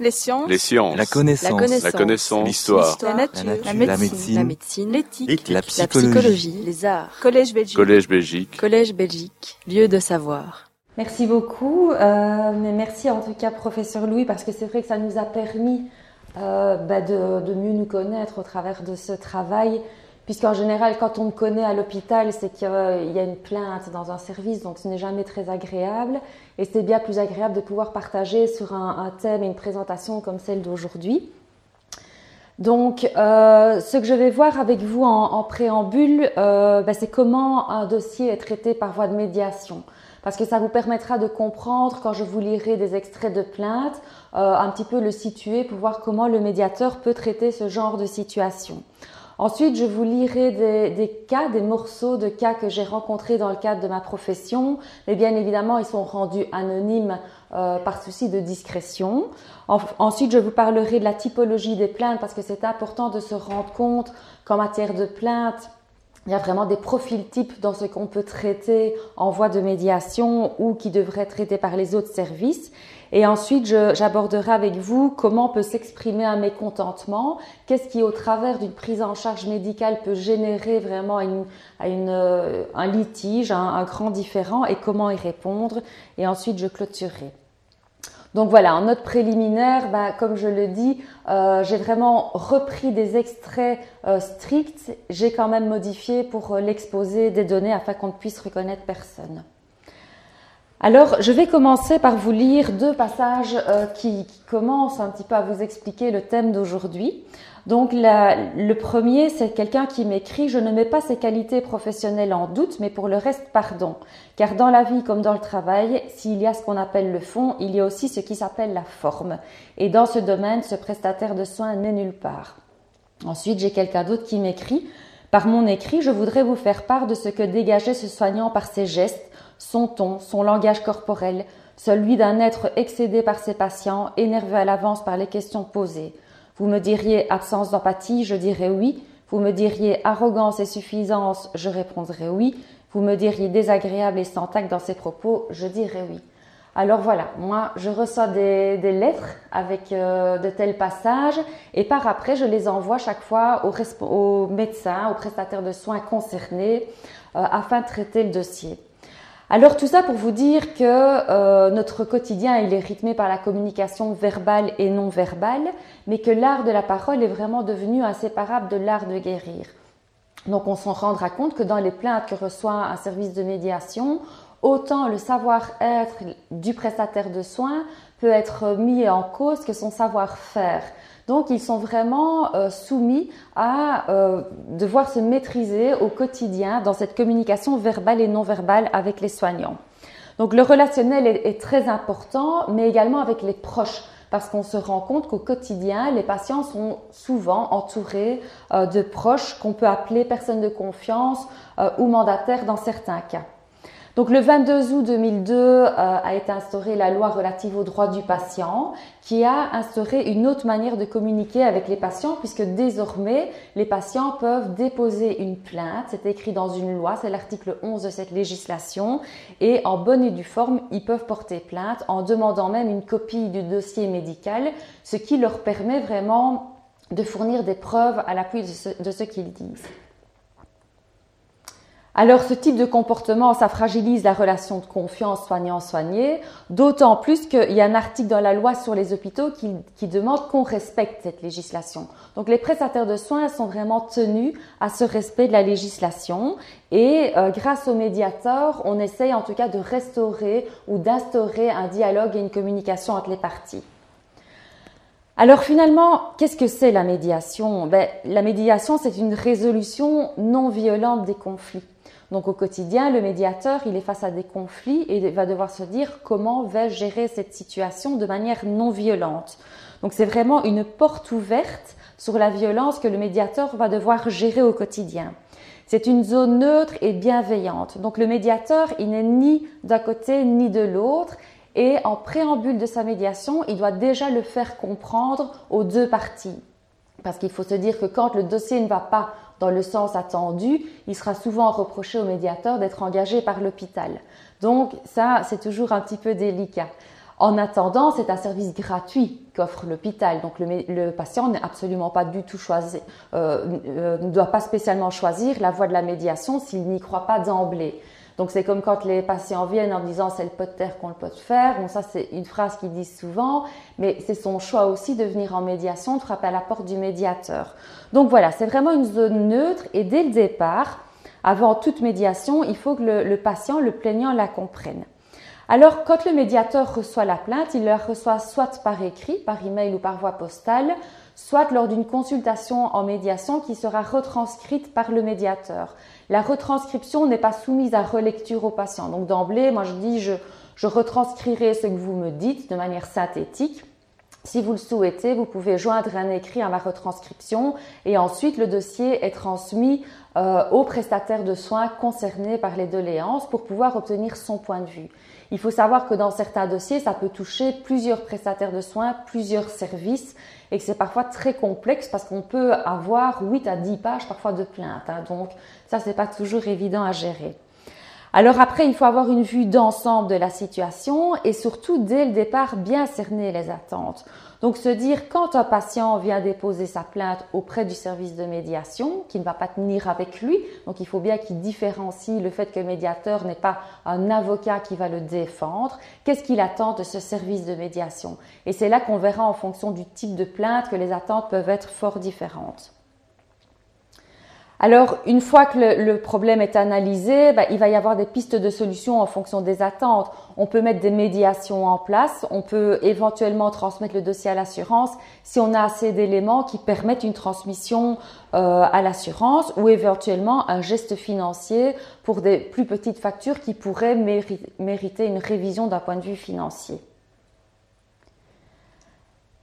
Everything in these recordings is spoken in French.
Les sciences. Les sciences. La connaissance. La connaissance. L'histoire. La nature. La nature. La médecine. médecine. La médecine. L'éthique. La La psychologie. psychologie. Les arts. Collège Belgique. Collège Belgique. Collège Belgique. Lieu de savoir. Merci beaucoup. Euh, mais merci en tout cas, professeur Louis, parce que c'est vrai que ça nous a permis euh, bah, de, de mieux nous connaître au travers de ce travail. Puisqu'en général, quand on me connaît à l'hôpital, c'est qu'il y a une plainte dans un service, donc ce n'est jamais très agréable. Et c'est bien plus agréable de pouvoir partager sur un, thème et une présentation comme celle d'aujourd'hui. Donc, euh, ce que je vais voir avec vous en, préambule, euh, bah, c'est comment un dossier est traité par voie de médiation. Parce que ça vous permettra de comprendre, quand je vous lirai des extraits de plainte, euh, un petit peu le situer pour voir comment le médiateur peut traiter ce genre de situation. Ensuite, je vous lirai des, cas, des morceaux de cas que j'ai rencontrés dans le cadre de ma profession. Mais bien évidemment, ils sont rendus anonymes euh, par souci de discrétion. En, ensuite, je vous parlerai de la typologie des plaintes parce que c'est important de se rendre compte qu'en matière de plainte, il y a vraiment des profils types dans ce qu'on peut traiter en voie de médiation ou qui devrait être traité par les autres services. Et ensuite, j'aborderai avec vous comment peut s'exprimer un mécontentement, qu'est-ce qui, au travers d'une prise en charge médicale, peut générer vraiment une, un litige, un, grand différent et comment y répondre. Et ensuite, je clôturerai. Donc voilà, en note préliminaire, bah, comme je le dis, euh, j'ai vraiment repris des extraits euh, stricts. J'ai quand même modifié pour euh, l'exposer des données afin qu'on ne puisse reconnaître personne. Alors, je vais commencer par vous lire deux passages euh, qui, commencent un petit peu à vous expliquer le thème d'aujourd'hui. Donc, le premier, c'est quelqu'un qui m'écrit Je ne mets pas ses qualités professionnelles en doute, mais pour le reste, pardon. Car dans la vie comme dans le travail, s'il y a ce qu'on appelle le fond, il y a aussi ce qui s'appelle la forme. Et dans ce domaine, ce prestataire de soins n'est nulle part. Ensuite, j'ai quelqu'un d'autre qui m'écrit Par mon écrit, je voudrais vous faire part de ce que dégageait ce soignant par ses gestes son ton, son langage corporel, celui d'un être excédé par ses patients, énervé à l'avance par les questions posées. Vous me diriez absence d'empathie, je dirais oui. Vous me diriez arrogance et suffisance, je répondrais oui. Vous me diriez désagréable et sans tact dans ses propos, je dirais oui. Alors voilà, moi je reçois des, des lettres avec euh, de tels passages et par après je les envoie chaque fois aux, médecins, aux prestataires de soins concernés euh, afin de traiter le dossier. Alors tout ça pour vous dire que euh, notre quotidien est rythmé par la communication verbale et non verbale, mais que l'art de la parole est vraiment devenu inséparable de l'art de guérir. Donc on s'en rendra compte que dans les plaintes que reçoit un service de médiation, autant le savoir-être du prestataire de soins peut être mis en cause que son savoir-faire. Donc, ils sont vraiment euh, soumis à euh, devoir se maîtriser au quotidien dans cette communication verbale et non verbale avec les soignants. Donc, le relationnel est, très important, mais également avec les proches parce qu'on se rend compte qu'au quotidien, les patients sont souvent entourés euh, de proches qu'on peut appeler personnes de confiance ou mandataires dans certains cas. Donc le 22 août 2002 euh, a été instaurée la loi relative aux droits du patient qui a instauré une autre manière de communiquer avec les patients puisque désormais les patients peuvent déposer une plainte, c'est écrit dans une loi, c'est l'article 11 de cette législation et en bonne et due forme, ils peuvent porter plainte en demandant même une copie du dossier médical, ce qui leur permet vraiment de fournir des preuves à l'appui de ce, de ce qu'ils disent. Alors ce type de comportement, ça fragilise la relation de confiance soignant-soigné, d'autant plus qu'il y a un article dans la loi sur les hôpitaux qui, qui demande qu'on respecte cette législation. Donc les prestataires de soins sont vraiment tenus à ce respect de la législation et euh, grâce au médiateur, on essaye en tout cas de restaurer ou d'instaurer un dialogue et une communication entre les parties. Alors finalement, qu'est-ce que c'est la médiation? Ben, La médiation, c'est une résolution non violente des conflits. Donc au quotidien, le médiateur, il est face à des conflits et va devoir se dire comment vais-je gérer cette situation de manière non violente. Donc c'est vraiment une porte ouverte sur la violence que le médiateur va devoir gérer au quotidien. C'est une zone neutre et bienveillante. Donc le médiateur, il n'est ni d'un côté ni de l'autre. Et en préambule de sa médiation, il doit déjà le faire comprendre aux deux parties. Parce qu'il faut se dire que quand le dossier ne va pas dans le sens attendu, il sera souvent reproché au médiateur d'être engagé par l'hôpital. Donc ça, c'est toujours un petit peu délicat. En attendant, c'est un service gratuit qu'offre l'hôpital. Donc le, patient n'est absolument pas du tout choisi, euh, euh, ne doit pas spécialement choisir la voie de la médiation s'il n'y croit pas d'emblée. Donc c'est comme quand les patients viennent en disant c'est le pot de terre qu'on le peut faire. Bon ça c'est une phrase qu'ils disent souvent, mais c'est son choix aussi de venir en médiation, de frapper à la porte du médiateur. Donc voilà, c'est vraiment une zone neutre et dès le départ, avant toute médiation, il faut que le, le patient, le plaignant la comprenne. Alors, quand le médiateur reçoit la plainte, il la reçoit soit par écrit, par email ou par voie postale, soit lors d'une consultation en médiation qui sera retranscrite par le médiateur. La retranscription n'est pas soumise à relecture au patient. Donc d'emblée, moi je dis, je, je retranscrirai ce que vous me dites de manière synthétique. Si vous le souhaitez, vous pouvez joindre un écrit à ma retranscription et ensuite le dossier est transmis euh, au prestataire de soins concerné par les doléances pour pouvoir obtenir son point de vue. Il faut savoir que dans certains dossiers, ça peut toucher plusieurs prestataires de soins, plusieurs services et que c'est parfois très complexe parce qu'on peut avoir 8 à 10 pages parfois de plaintes. Hein. donc ça, c'est pas toujours évident à gérer. Alors après, il faut avoir une vue d'ensemble de la situation et surtout dès le départ bien cerner les attentes. Donc se dire quand un patient vient déposer sa plainte auprès du service de médiation, qui ne va pas tenir avec lui, donc il faut bien qu'il différencie le fait que le médiateur n'est pas un avocat qui va le défendre, qu'est-ce qu'il attend de ce service de médiation? Et c'est là qu'on verra en fonction du type de plainte que les attentes peuvent être fort différentes. Alors, une fois que le, problème est analysé, bah, il va y avoir des pistes de solutions en fonction des attentes. On peut mettre des médiations en place, on peut éventuellement transmettre le dossier à l'assurance si on a assez d'éléments qui permettent une transmission euh, à l'assurance ou éventuellement un geste financier pour des plus petites factures qui pourraient mériter une révision d'un point de vue financier.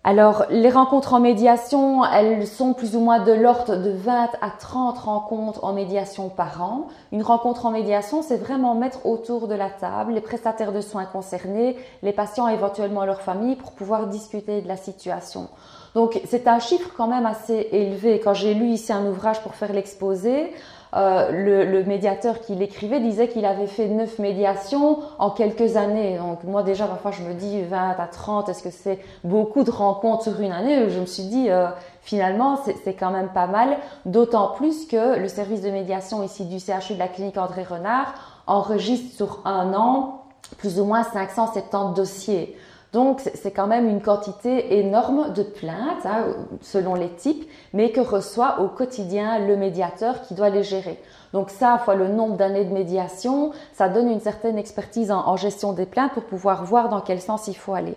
Alors, les rencontres en médiation, elles sont plus ou moins de l'ordre de 20 à 30 rencontres en médiation par an. Une rencontre en médiation, c'est vraiment mettre autour de la table les prestataires de soins concernés, les patients éventuellement leur famille pour pouvoir discuter de la situation. Donc, c'est un chiffre quand même assez élevé. Quand j'ai lu ici un ouvrage pour faire l'exposé, euh, le, médiateur qui l'écrivait disait qu'il avait fait neuf médiations en quelques années. Donc moi déjà parfois je me dis 20 à 30, est-ce que c'est beaucoup de rencontres sur une année? Je me suis dit euh, finalement c'est quand même pas mal, d'autant plus que le service de médiation ici du CHU de la clinique André Renard enregistre sur un an plus ou moins 570 dossiers. Donc c'est quand même une quantité énorme de plaintes hein, selon les types, mais que reçoit au quotidien le médiateur qui doit les gérer. Donc ça, fois le nombre d'années de médiation, ça donne une certaine expertise en, gestion des plaintes pour pouvoir voir dans quel sens il faut aller.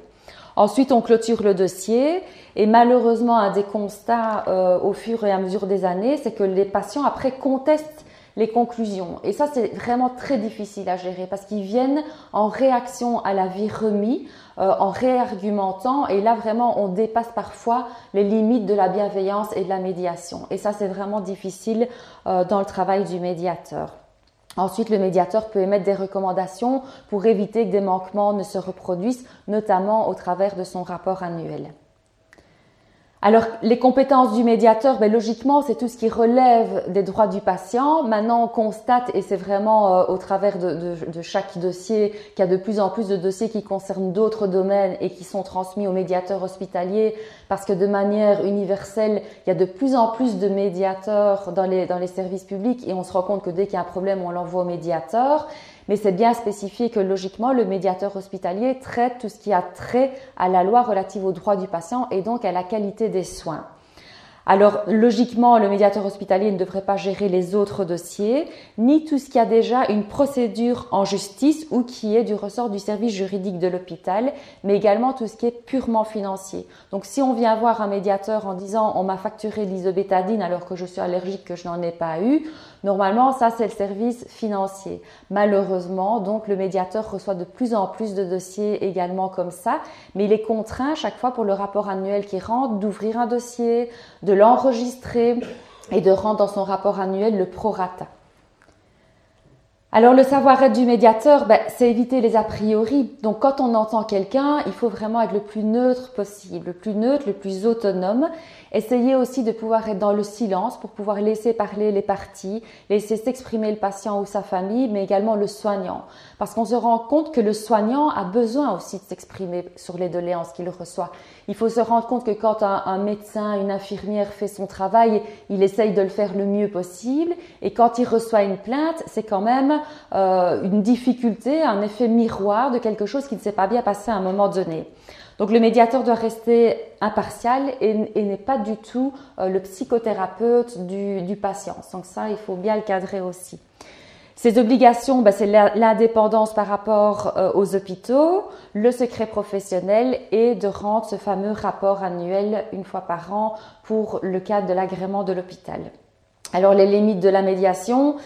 Ensuite, on clôture le dossier et malheureusement, un des constats euh, au fur et à mesure des années, c'est que les patients après contestent les conclusions. Et ça, c'est vraiment très difficile à gérer parce qu'ils viennent en réaction à l'avis remis, euh, en réargumentant. Et là, vraiment, on dépasse parfois les limites de la bienveillance et de la médiation. Et ça, c'est vraiment difficile euh, dans le travail du médiateur. Ensuite, le médiateur peut émettre des recommandations pour éviter que des manquements ne se reproduisent, notamment au travers de son rapport annuel. Alors, les compétences du médiateur, ben, logiquement, c'est tout ce qui relève des droits du patient. Maintenant, on constate, et c'est vraiment euh, au travers de, chaque dossier, qu'il y a de plus en plus de dossiers qui concernent d'autres domaines et qui sont transmis au médiateur hospitalier, parce que de manière universelle, il y a de plus en plus de médiateurs dans les, dans les services publics, et on se rend compte que dès qu'il y a un problème, on l'envoie au médiateur mais c'est bien spécifié que logiquement, le médiateur hospitalier traite tout ce qui a trait à la loi relative aux droits du patient et donc à la qualité des soins. Alors logiquement, le médiateur hospitalier ne devrait pas gérer les autres dossiers, ni tout ce qui a déjà une procédure en justice ou qui est du ressort du service juridique de l'hôpital, mais également tout ce qui est purement financier. Donc si on vient voir un médiateur en disant on m'a facturé l'isobétadine alors que je suis allergique, que je n'en ai pas eu, normalement ça c'est le service financier. Malheureusement, donc le médiateur reçoit de plus en plus de dossiers également comme ça, mais il est contraint chaque fois pour le rapport annuel qui rentre d'ouvrir un dossier, de l'enregistrer et de rendre dans son rapport annuel le prorata. alors le savoir-être du médiateur, ben, c'est éviter les a priori. Donc quand on entend quelqu'un, il faut vraiment être le plus neutre possible, le plus neutre, le plus autonome. Essayez aussi de pouvoir être dans le silence pour pouvoir laisser parler les parties, laisser s'exprimer le patient ou sa famille, mais également le soignant. Parce qu'on se rend compte que le soignant a besoin aussi de s'exprimer sur les doléances qu'il reçoit. Il faut se rendre compte que quand un, médecin, une infirmière fait son travail, il essaye de le faire le mieux possible. Et quand il reçoit une plainte, c'est quand même euh, une difficulté, un effet miroir de quelque chose qui ne s'est pas bien passé à un moment donné. Donc le médiateur doit rester impartial et, n'est pas du tout euh, le psychothérapeute du, patient. Donc ça, il faut bien le cadrer aussi. Ces obligations, ben, c'est l'indépendance par rapport euh, aux hôpitaux, le secret professionnel et de rendre ce fameux rapport annuel une fois par an pour le cadre de l'agrément de l'hôpital. Alors les limites de la médiation,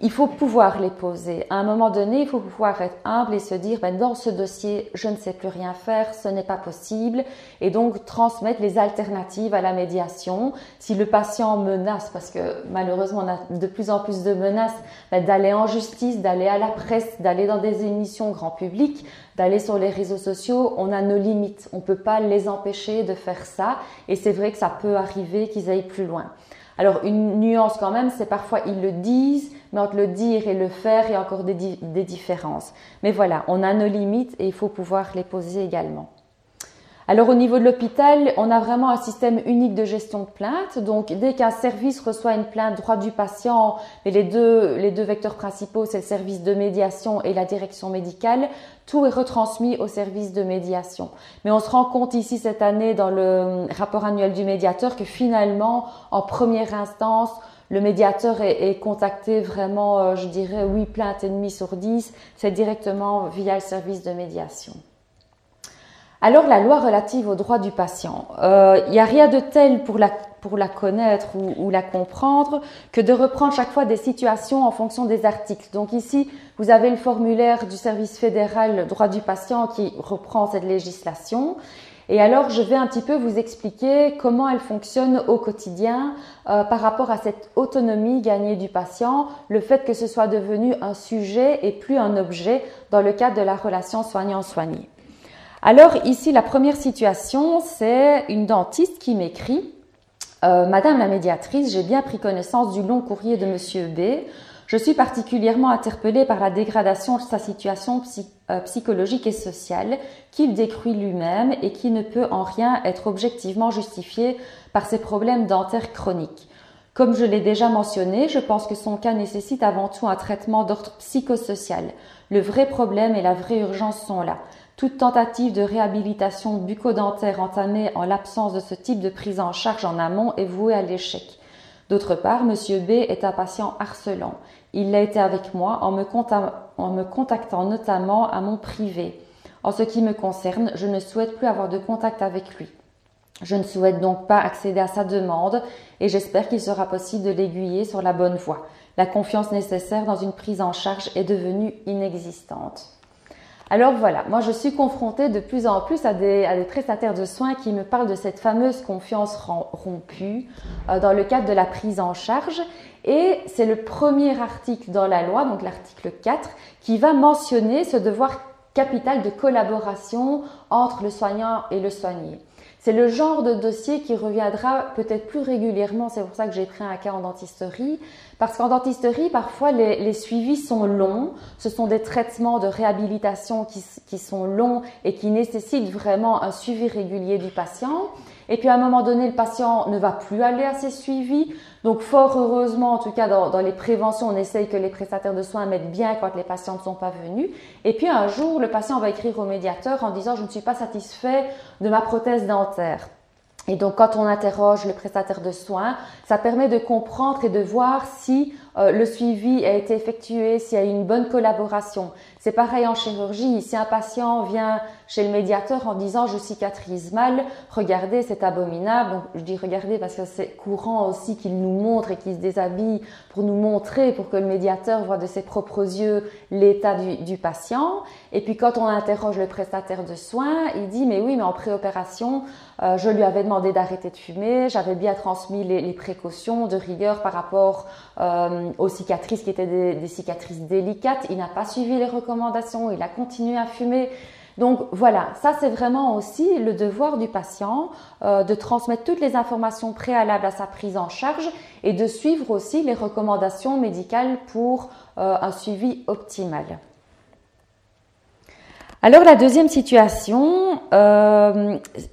il faut pouvoir les poser. À un moment donné, il faut pouvoir être humble et se dire, ben, dans ce dossier, je ne sais plus rien faire, ce n'est pas possible, et donc transmettre les alternatives à la médiation. Si le patient menace, parce que malheureusement on a de plus en plus de menaces, ben, d'aller en justice, d'aller à la presse, d'aller dans des émissions grand public, d'aller sur les réseaux sociaux, on a nos limites. On ne peut pas les empêcher de faire ça, et c'est vrai que ça peut arriver qu'ils aillent plus loin. Alors une nuance quand même, c'est parfois ils le disent, mais entre le dire et le faire, il y a encore des, différences. Mais voilà, on a nos limites et il faut pouvoir les poser également. Alors au niveau de l'hôpital, on a vraiment un système unique de gestion de plainte. Donc dès qu'un service reçoit une plainte droit du patient, mais les deux, les deux vecteurs principaux, c'est le service de médiation et la direction médicale, tout est retransmis au service de médiation. Mais on se rend compte ici cette année dans le rapport annuel du médiateur que finalement, en première instance, le médiateur est, contacté vraiment, euh, je dirais, 8 plaintes et demie sur 10, c'est directement via le service de médiation. Alors la loi relative aux droits du patient, il euh, n'y a rien de tel pour la, pour la connaître ou, la comprendre que de reprendre chaque fois des situations en fonction des articles. Donc ici, vous avez le formulaire du service fédéral droits du patient qui reprend cette législation. Et alors, je vais un petit peu vous expliquer comment elle fonctionne au quotidien euh, par rapport à cette autonomie gagnée du patient, le fait que ce soit devenu un sujet et plus un objet dans le cadre de la relation soignant-soigné. Alors ici, la première situation, c'est une dentiste qui m'écrit euh, Madame la médiatrice, j'ai bien pris connaissance du long courrier de Monsieur B. Je suis particulièrement interpellée par la dégradation de sa situation euh, psychologique et sociale qu'il décrit lui-même et qui ne peut en rien être objectivement justifiée par ses problèmes dentaires chroniques. Comme je l'ai déjà mentionné, je pense que son cas nécessite avant tout un traitement d'ordre psychosocial. Le vrai problème et la vraie urgence sont là. Toute tentative de réhabilitation bucco-dentaire entamée en l'absence de ce type de prise en charge en amont est vouée à l'échec. D'autre part, M. B est un patient harcelant. Il l'a été avec moi en me, en me contactant notamment à mon privé. En ce qui me concerne, je ne souhaite plus avoir de contact avec lui. Je ne souhaite donc pas accéder à sa demande et j'espère qu'il sera possible de l'aiguiller sur la bonne voie. La confiance nécessaire dans une prise en charge est devenue inexistante. Alors voilà, moi je suis confrontée de plus en plus à des, prestataires de soins qui me parlent de cette fameuse confiance rompue euh, dans le cadre de la prise en charge. Et c'est le premier article dans la loi, donc l'article 4, qui va mentionner ce devoir capital de collaboration entre le soignant et le soigné. C'est le genre de dossier qui reviendra peut-être plus régulièrement, c'est pour ça que j'ai pris un cas en dentisterie, parce qu'en dentisterie, parfois, les, suivis sont longs. Ce sont des traitements de réhabilitation qui, qui, sont longs et qui nécessitent vraiment un suivi régulier du patient. Et puis, à un moment donné, le patient ne va plus aller à ses suivis. Donc, fort heureusement, en tout cas, dans, les préventions, on essaye que les prestataires de soins mettent bien quand les patients ne sont pas venus. Et puis, un jour, le patient va écrire au médiateur en disant, je ne suis pas satisfait de ma prothèse dentaire. Et donc, quand on interroge le prestataire de soins, ça permet de comprendre et de voir si euh, le suivi a été effectué, s'il y a eu une bonne collaboration. C'est pareil en chirurgie. Si un patient vient chez le médiateur en disant je cicatrise mal, regardez, c'est abominable. Je dis regardez parce que c'est courant aussi qu'il nous montre et qu'il se déshabille pour nous montrer, pour que le médiateur voit de ses propres yeux l'état du, patient. Et puis quand on interroge le prestataire de soins, il dit mais oui, mais en préopération, euh, je lui avais demandé d'arrêter de fumer, j'avais bien transmis les, précautions de rigueur par rapport euh, aux cicatrices qui étaient des, cicatrices délicates. Il n'a pas suivi les recommandations, il a continué à fumer. Donc voilà, ça c'est vraiment aussi le devoir du patient euh, de transmettre toutes les informations préalables à sa prise en charge et de suivre aussi les recommandations médicales pour euh, un suivi optimal. Alors la deuxième situation,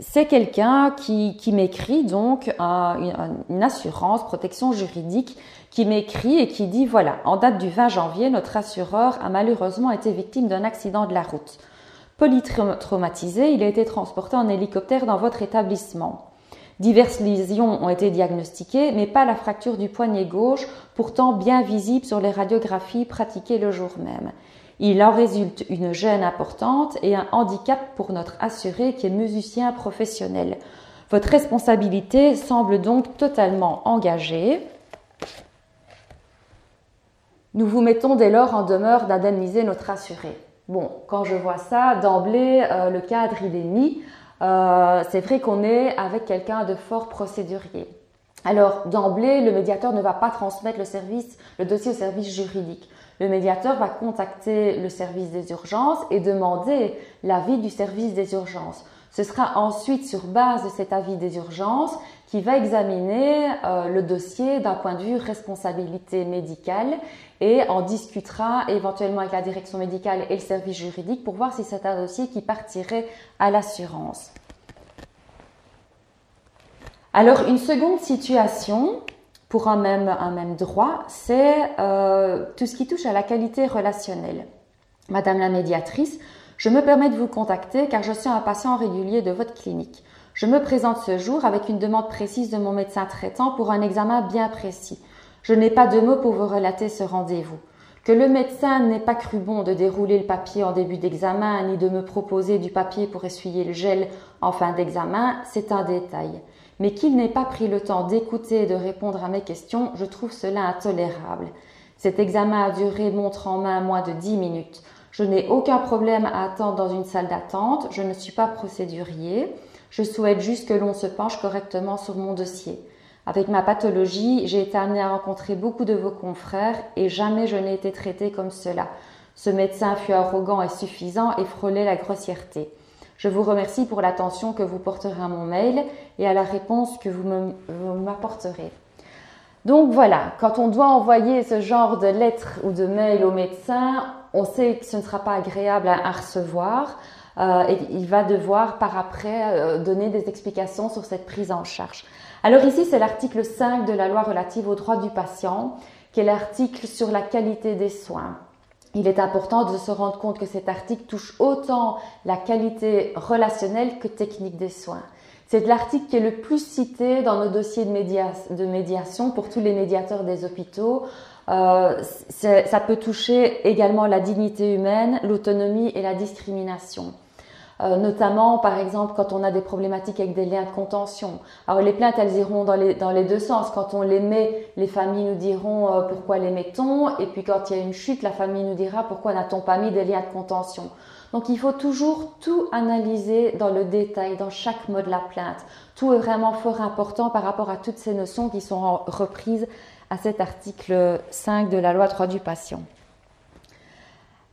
c'est quelqu'un qui, m'écrit donc une assurance, protection juridique, qui m'écrit et qui dit voilà, en date du 20 janvier, notre assureur a malheureusement été victime d'un accident de la route. Polytraumatisé, il a été transporté en hélicoptère dans votre établissement. Diverses lésions ont été diagnostiquées, mais pas la fracture du poignet gauche, pourtant bien visible sur les radiographies pratiquées le jour même. Il en résulte une gêne importante et un handicap pour notre assuré qui est musicien professionnel. Votre responsabilité semble donc totalement engagée. Nous vous mettons dès lors en demeure d'indemniser notre assuré. Bon, quand je vois ça, d'emblée, euh, le cadre, il est mis. Euh, c'est vrai qu'on est avec quelqu'un de fort procédurier. Alors, d'emblée, le médiateur ne va pas transmettre le, dossier au service juridique. Le médiateur va contacter le service des urgences et demander l'avis du service des urgences. Ce sera ensuite sur base de cet avis des urgences qui va examiner euh, le dossier d'un point de vue responsabilité médicale et en discutera éventuellement avec la direction médicale et le service juridique pour voir si c'est un dossier qui partirait à l'assurance. Alors une seconde situation pour un même, un même droit, c'est euh, tout ce qui touche à la qualité relationnelle. Madame la médiatrice, je me permets de vous contacter car je suis un patient régulier de votre clinique. Je me présente ce jour avec une demande précise de mon médecin traitant pour un examen bien précis. Je n'ai pas de mots pour vous relater ce rendez-vous. Que le médecin n'ait pas cru bon de dérouler le papier en début d'examen ni de me proposer du papier pour essuyer le gel en fin d'examen, c'est un détail. Mais qu'il n'ait pas pris le temps d'écouter et de répondre à mes questions, je trouve cela intolérable. Cet examen a duré montre en main moins de dix minutes. Je n'ai aucun problème à attendre dans une salle d'attente, je ne suis pas procédurier, je souhaite juste que l'on se penche correctement sur mon dossier. Avec ma pathologie, j'ai été amenée à rencontrer beaucoup de vos confrères et jamais je n'ai été traitée comme cela. Ce médecin fut arrogant et suffisant et frôlait la grossièreté. Je vous remercie pour l'attention que vous porterez à mon mail et à la réponse que vous m'apporterez. Donc voilà, quand on doit envoyer ce genre de lettres ou de mail au médecin, on sait que ce ne sera pas agréable à, recevoir euh, et il va devoir par après euh, donner des explications sur cette prise en charge. Alors ici, c'est l'article 5 de la loi relative aux droits du patient, qui est l'article sur la qualité des soins. Il est important de se rendre compte que cet article touche autant la qualité relationnelle que technique des soins. C'est l'article qui est le plus cité dans nos dossiers de, médiation pour tous les médiateurs des hôpitaux. Euh, ça peut toucher également la dignité humaine, l'autonomie et la discrimination. Euh, notamment par exemple quand on a des problématiques avec des liens de contention. Alors les plaintes elles iront dans les, deux sens. Quand on les met, les familles nous diront euh, pourquoi les met-on et puis quand il y a une chute, la famille nous dira pourquoi n'a-t-on pas mis des liens de contention? Donc il faut toujours tout analyser dans le détail, dans chaque mot de la plainte. Tout est vraiment fort important par rapport à toutes ces notions qui sont reprises à cet article 5 de la loi 3 du patient.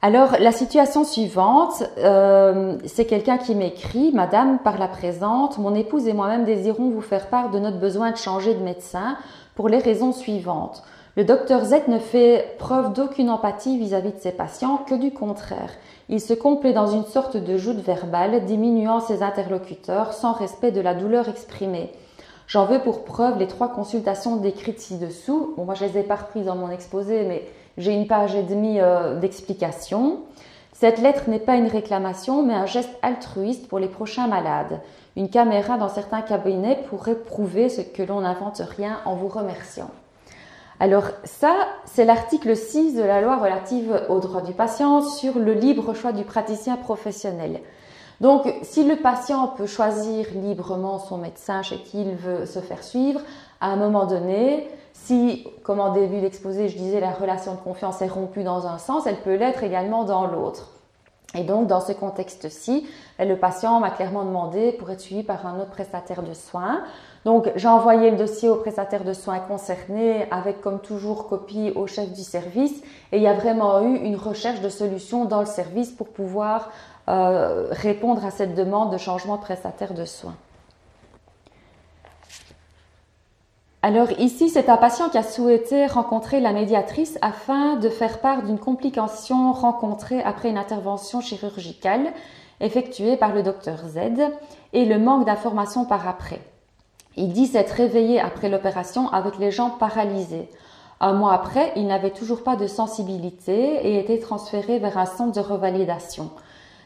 Alors la situation suivante, euh, c'est quelqu'un qui m'écrit, Madame, par la présente, mon épouse et moi-même désirons vous faire part de notre besoin de changer de médecin pour les raisons suivantes. Le docteur Z ne fait preuve d'aucune empathie vis-à-vis de ses patients, que du contraire. Il se complaît dans une sorte de joute verbale, diminuant ses interlocuteurs sans respect de la douleur exprimée. J'en veux pour preuve les trois consultations décrites ci-dessous. Bon, moi, je les ai pas reprises dans mon exposé, mais j'ai une page et demie euh, d'explication. Cette lettre n'est pas une réclamation, mais un geste altruiste pour les prochains malades. Une caméra dans certains cabinets pourrait prouver ce que l'on n'invente rien en vous remerciant. Alors ça, c'est l'article 6 de la loi relative aux droits du patient sur le libre choix du praticien professionnel. Donc, si le patient peut choisir librement son médecin chez qui il veut se faire suivre, à un moment donné, si, comme en début d'exposé, je disais la relation de confiance est rompue dans un sens, elle peut l'être également dans l'autre. Et donc, dans ce contexte-ci, le patient m'a clairement demandé pour être suivi par un autre prestataire de soins. Donc, j'ai envoyé le dossier au prestataire de soins concerné avec, comme toujours, copie au chef du service. Et il y a vraiment eu une recherche de solutions dans le service pour pouvoir euh, répondre à cette demande de changement de prestataire de soins. Alors ici, c'est un patient qui a souhaité rencontrer la médiatrice afin de faire part d'une complication rencontrée après une intervention chirurgicale effectuée par le docteur Z et le manque d'informations par après. Il dit s'être réveillé après l'opération avec les jambes paralysées. Un mois après, il n'avait toujours pas de sensibilité et était transféré vers un centre de revalidation.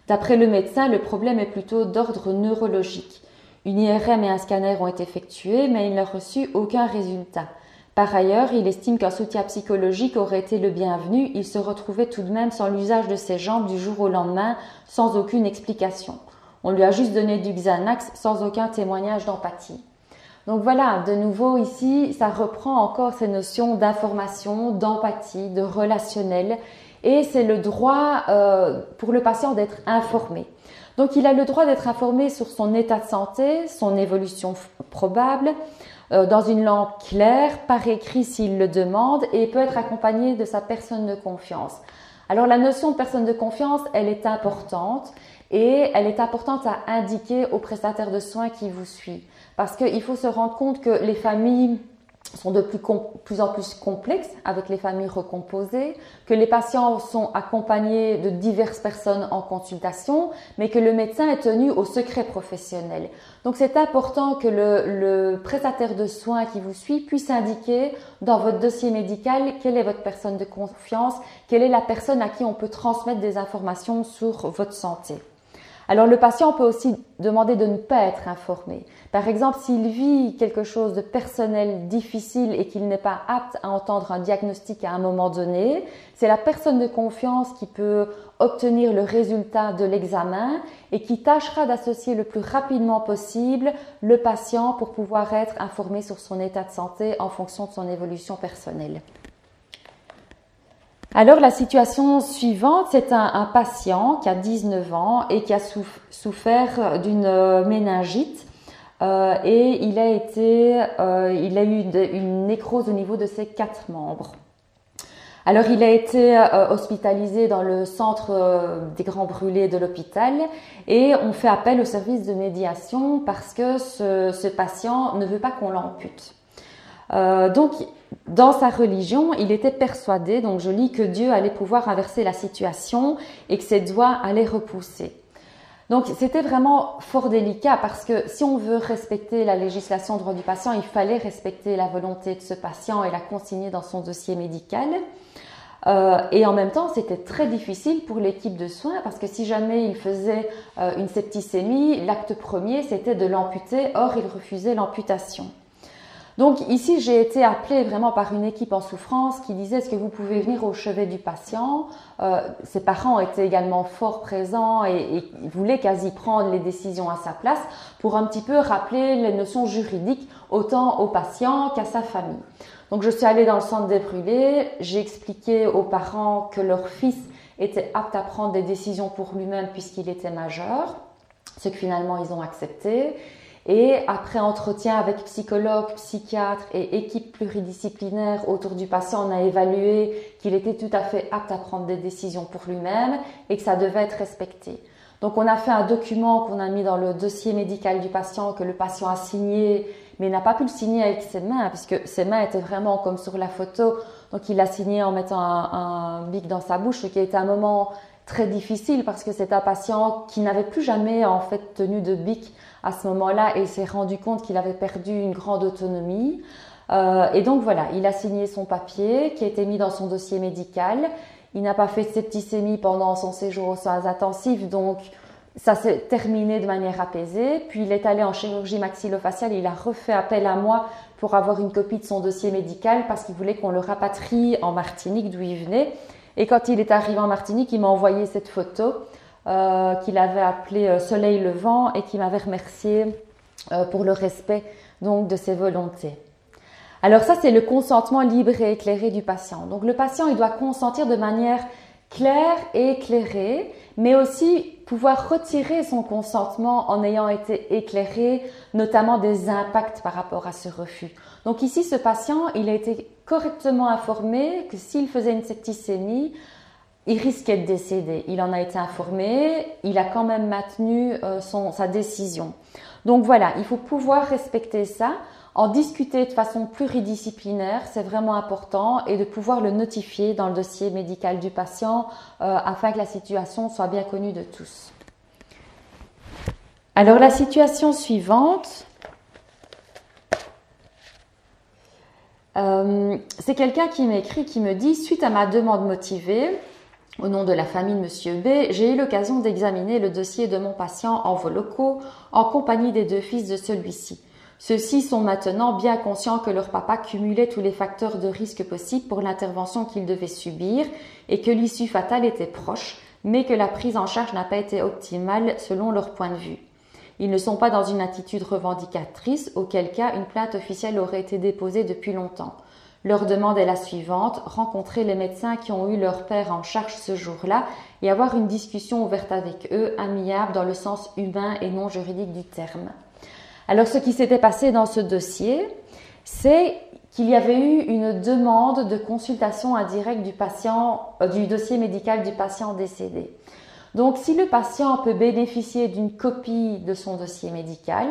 D'après le médecin, le problème est plutôt d'ordre neurologique. Une IRM et un scanner ont été effectués, mais il n'a reçu aucun résultat. Par ailleurs, il estime qu'un soutien psychologique aurait été le bienvenu. Il se retrouvait tout de même sans l'usage de ses jambes du jour au lendemain, sans aucune explication. On lui a juste donné du Xanax sans aucun témoignage d'empathie. Donc voilà, de nouveau ici, ça reprend encore ces notions d'information, d'empathie, de relationnel, et c'est le droit euh, pour le patient d'être informé. Donc il a le droit d'être informé sur son état de santé, son évolution probable, euh, dans une langue claire, par écrit s'il le demande, et peut être accompagné de sa personne de confiance. Alors la notion de personne de confiance, elle est importante et elle est importante à indiquer au prestataire de soins qui vous suit. Parce qu'il faut se rendre compte que les familles sont de plus, en plus complexes avec les familles recomposées, que les patients sont accompagnés de diverses personnes en consultation, mais que le médecin est tenu au secret professionnel. Donc c'est important que le, le, prestataire de soins qui vous suit puisse indiquer dans votre dossier médical quelle est votre personne de confiance, quelle est la personne à qui on peut transmettre des informations sur votre santé. Alors le patient peut aussi demander de ne pas être informé. Par exemple, s'il vit quelque chose de personnel difficile et qu'il n'est pas apte à entendre un diagnostic à un moment donné, c'est la personne de confiance qui peut obtenir le résultat de l'examen et qui tâchera d'associer le plus rapidement possible le patient pour pouvoir être informé sur son état de santé en fonction de son évolution personnelle. Alors la situation suivante, c'est un, patient qui a 19 ans et qui a souffert d'une euh, méningite euh, et il a été, euh, il a eu une nécrose au niveau de ses quatre membres. Alors il a été hospitalisé dans le centre des grands brûlés de l'hôpital et on fait appel au service de médiation parce que ce, ce patient ne veut pas qu'on l'ampute. Donc dans sa religion, il était persuadé, donc je lis, que Dieu allait pouvoir inverser la situation et que ses doigts allaient repousser. Donc c'était vraiment fort délicat parce que si on veut respecter la législation droit du patient, il fallait respecter la volonté de ce patient et la consigner dans son dossier médical. Euh, et en même temps, c'était très difficile pour l'équipe de soins parce que si jamais il faisait euh, une septicémie, l'acte premier, c'était de l'amputer. Or, il refusait l'amputation. Donc ici, j'ai été appelée vraiment par une équipe en souffrance qui disait est-ce que vous pouvez venir au chevet du patient? Euh, Ses parents étaient également fort présents et, et, voulaient quasi prendre les décisions à sa place pour un petit peu rappeler les notions juridiques autant au patient qu'à sa famille. Donc je suis allée dans le centre des brûlés, j'ai expliqué aux parents que leur fils était apte à prendre des décisions pour lui-même puisqu'il était majeur, ce que finalement ils ont accepté. Et après entretien avec psychologue, psychiatre et équipe pluridisciplinaire autour du patient, on a évalué qu'il était tout à fait apte à prendre des décisions pour lui-même et que ça devait être respecté. Donc on a fait un document qu'on a mis dans le dossier médical du patient que le patient a signé, mais n'a pas pu le signer avec ses mains puisque ses mains étaient vraiment comme sur la photo. Donc il l'a signé en mettant un, un bic dans sa bouche, ce qui a été un moment très difficile parce que c'est un patient qui n'avait plus jamais en fait tenu de bic à ce moment-là et s'est rendu compte qu'il avait perdu une grande autonomie. Euh, et donc voilà, il a signé son papier qui a été mis dans son dossier médical. Il n'a pas fait de septicémie pendant son séjour aux soins intensifs, donc ça s'est terminé de manière apaisée. Puis il est allé en chirurgie maxillofaciale, il a refait appel à moi pour avoir une copie de son dossier médical parce qu'il voulait qu'on le rapatrie en Martinique d'où il venait. Et quand il est arrivé en Martinique, il m'a envoyé cette photo euh, qu'il avait appelé euh, Soleil levant et qui m'avait remercié euh, pour le respect donc de ses volontés. Alors ça, c'est le consentement libre et éclairé du patient. Donc le patient, il doit consentir de manière clair et éclairé, mais aussi pouvoir retirer son consentement en ayant été éclairé, notamment des impacts par rapport à ce refus. Donc ici, ce patient, il a été correctement informé que s'il faisait une septicémie, il risquait de décéder. Il en a été informé, il a quand même maintenu euh, son, sa décision. Donc voilà, il faut pouvoir respecter ça, en discuter de façon pluridisciplinaire, c'est vraiment important, et de pouvoir le notifier dans le dossier médical du patient euh, afin que la situation soit bien connue de tous. Alors la situation suivante, euh, c'est quelqu'un qui m'écrit, qui me dit, suite à ma demande motivée, au nom de la famille de Monsieur B, j'ai eu l'occasion d'examiner le dossier de mon patient en vos locaux en compagnie des deux fils de celui-ci. Ceux-ci sont maintenant bien conscients que leur papa cumulait tous les facteurs de risque possibles pour l'intervention qu'ils devaient subir et que l'issue fatale était proche, mais que la prise en charge n'a pas été optimale selon leur point de vue. Ils ne sont pas dans une attitude revendicatrice, auquel cas une plainte officielle aurait été déposée depuis longtemps. Leur demande est la suivante, rencontrer les médecins qui ont eu leur père en charge ce jour-là et avoir une discussion ouverte avec eux, amiable dans le sens humain et non juridique du terme. Alors ce qui s'était passé dans ce dossier, c'est qu'il y avait eu une demande de consultation indirecte du patient, euh, du dossier médical du patient décédé. Donc si le patient peut bénéficier d'une copie de son dossier médical,